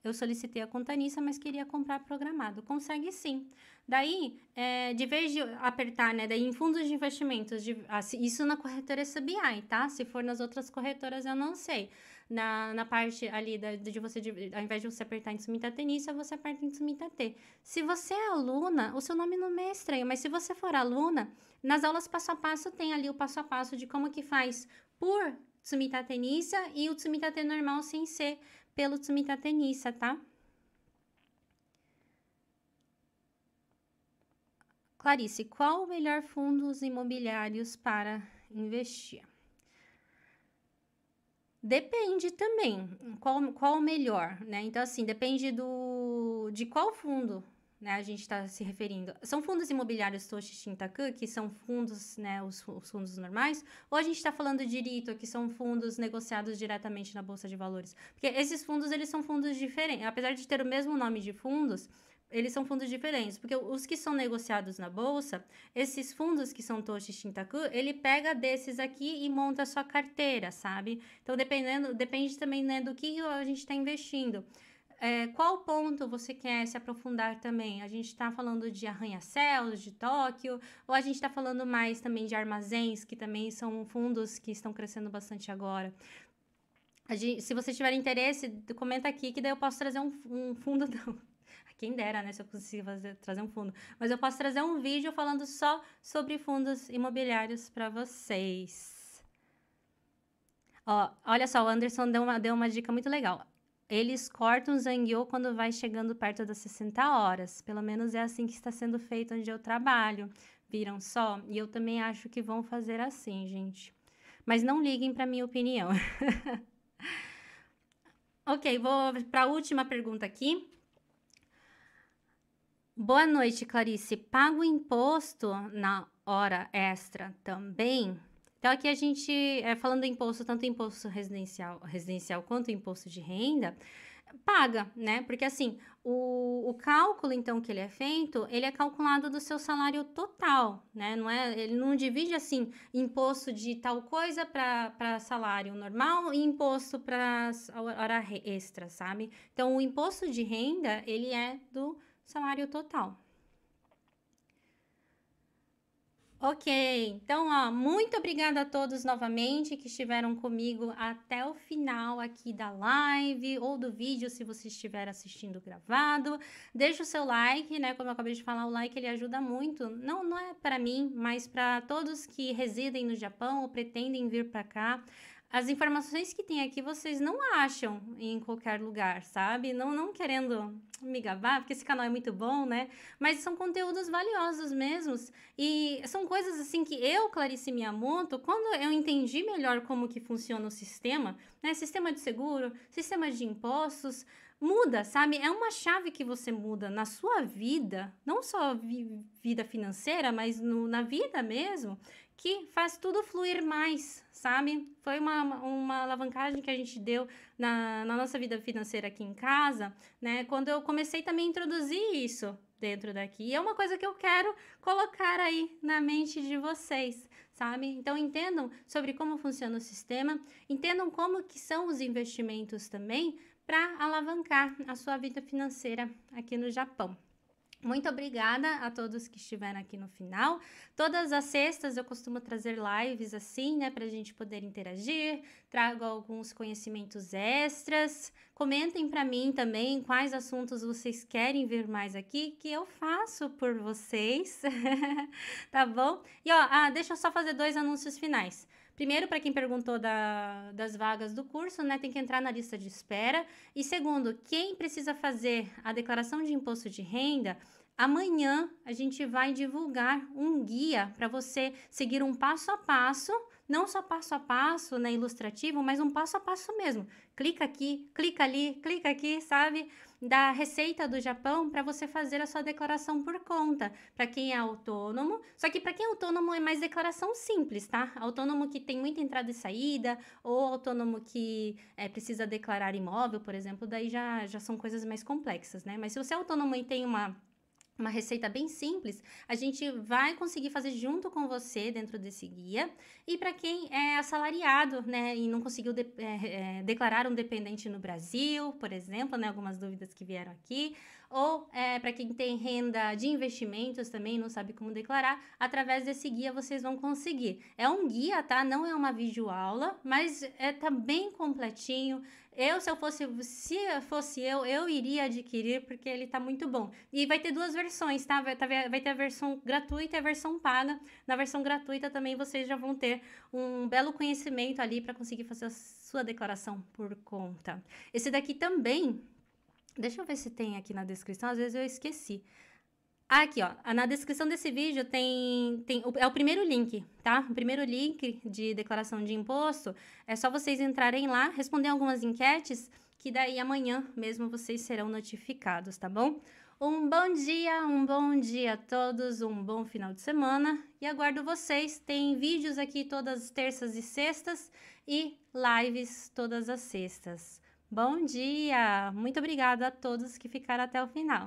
Eu solicitei a conta Nissa, mas queria comprar programado. Consegue sim. Daí, é, de vez de apertar, né? Daí em fundos de investimentos, de, assim, isso na corretora SBI, tá? Se for nas outras corretoras, eu não sei. Na, na parte ali da, de você, de, ao invés de você apertar em Tsumita Tenissa, você aperta em Tsumita T. Se você é aluna, o seu nome não é estranho, mas se você for aluna, nas aulas passo a passo tem ali o passo a passo de como que faz por Tsumita Tenissa e o Tsumita T normal sem ser pelo Tsumita Tenissa, tá? Clarice, qual o melhor fundos imobiliários para investir? Depende também, qual, qual o melhor, né? Então, assim, depende do, de qual fundo né, a gente está se referindo. São fundos imobiliários Toshi Shintaku, que são fundos, né, os, os fundos normais, ou a gente está falando de Rito, que são fundos negociados diretamente na Bolsa de Valores? Porque esses fundos, eles são fundos diferentes. Apesar de ter o mesmo nome de fundos, eles são fundos diferentes, porque os que são negociados na bolsa, esses fundos que são Toshi Shintaku, ele pega desses aqui e monta a sua carteira, sabe? Então, dependendo, depende também né, do que a gente está investindo. É, qual ponto você quer se aprofundar também? A gente está falando de arranha-céus, de Tóquio, ou a gente está falando mais também de armazéns, que também são fundos que estão crescendo bastante agora? Gente, se você tiver interesse, comenta aqui que daí eu posso trazer um, um fundo. Não quem dera, né, se eu conseguir fazer, trazer um fundo. Mas eu posso trazer um vídeo falando só sobre fundos imobiliários para vocês. Ó, olha só, o Anderson deu uma, deu uma dica muito legal. Eles cortam o Zangyo quando vai chegando perto das 60 horas. Pelo menos é assim que está sendo feito onde eu trabalho. Viram só? E eu também acho que vão fazer assim, gente. Mas não liguem para minha opinião. ok, vou para a última pergunta aqui. Boa noite, Clarice. Pago imposto na hora extra também? Então, aqui a gente, é, falando do imposto, tanto imposto residencial, residencial quanto imposto de renda, paga, né? Porque assim, o, o cálculo, então, que ele é feito, ele é calculado do seu salário total, né? Não é, ele não divide assim, imposto de tal coisa para salário normal e imposto para hora extra, sabe? Então, o imposto de renda, ele é do salário total. Ok, então, ó, muito obrigada a todos novamente que estiveram comigo até o final aqui da live ou do vídeo, se você estiver assistindo gravado. Deixa o seu like, né? Como eu acabei de falar, o like ele ajuda muito. Não, não é para mim, mas para todos que residem no Japão ou pretendem vir para cá. As informações que tem aqui vocês não acham em qualquer lugar, sabe? Não, não querendo me gabar, porque esse canal é muito bom, né? Mas são conteúdos valiosos mesmos. E são coisas assim que eu, Clarice Miyamoto, quando eu entendi melhor como que funciona o sistema, né? Sistema de seguro, sistema de impostos, muda, sabe? É uma chave que você muda na sua vida, não só vi vida financeira, mas no, na vida mesmo, que faz tudo fluir mais, sabe? Foi uma, uma alavancagem que a gente deu na, na nossa vida financeira aqui em casa, né? Quando eu comecei também a introduzir isso dentro daqui. E é uma coisa que eu quero colocar aí na mente de vocês, sabe? Então entendam sobre como funciona o sistema, entendam como que são os investimentos também para alavancar a sua vida financeira aqui no Japão. Muito obrigada a todos que estiveram aqui no final. Todas as sextas eu costumo trazer lives assim, né, para a gente poder interagir. Trago alguns conhecimentos extras. Comentem para mim também quais assuntos vocês querem ver mais aqui, que eu faço por vocês, tá bom? E ó, ah, deixa eu só fazer dois anúncios finais. Primeiro, para quem perguntou da, das vagas do curso, né, tem que entrar na lista de espera. E segundo, quem precisa fazer a declaração de imposto de renda, amanhã a gente vai divulgar um guia para você seguir um passo a passo não só passo a passo, né, ilustrativo, mas um passo a passo mesmo. Clica aqui, clica ali, clica aqui, sabe? Da receita do Japão para você fazer a sua declaração por conta. Para quem é autônomo, só que para quem é autônomo é mais declaração simples, tá? Autônomo que tem muita entrada e saída, ou autônomo que é, precisa declarar imóvel, por exemplo, daí já, já são coisas mais complexas, né? Mas se você é autônomo e tem uma uma receita bem simples, a gente vai conseguir fazer junto com você dentro desse guia. E para quem é assalariado, né, e não conseguiu de, é, é, declarar um dependente no Brasil, por exemplo, né, algumas dúvidas que vieram aqui, ou é, para quem tem renda de investimentos também, não sabe como declarar, através desse guia vocês vão conseguir. É um guia, tá? Não é uma videoaula, mas é tá bem completinho. Eu, se eu fosse, se fosse eu, eu iria adquirir porque ele tá muito bom. E vai ter duas versões, tá? Vai, tá, vai ter a versão gratuita e a versão paga. Na versão gratuita também vocês já vão ter um belo conhecimento ali para conseguir fazer a sua declaração por conta. Esse daqui também Deixa eu ver se tem aqui na descrição, às vezes eu esqueci. Aqui, ó. Na descrição desse vídeo tem, tem. É o primeiro link, tá? O primeiro link de declaração de imposto. É só vocês entrarem lá, responder algumas enquetes, que daí amanhã mesmo vocês serão notificados, tá bom? Um bom dia, um bom dia a todos, um bom final de semana e aguardo vocês. Tem vídeos aqui todas as terças e sextas e lives todas as sextas. Bom dia! Muito obrigada a todos que ficaram até o final.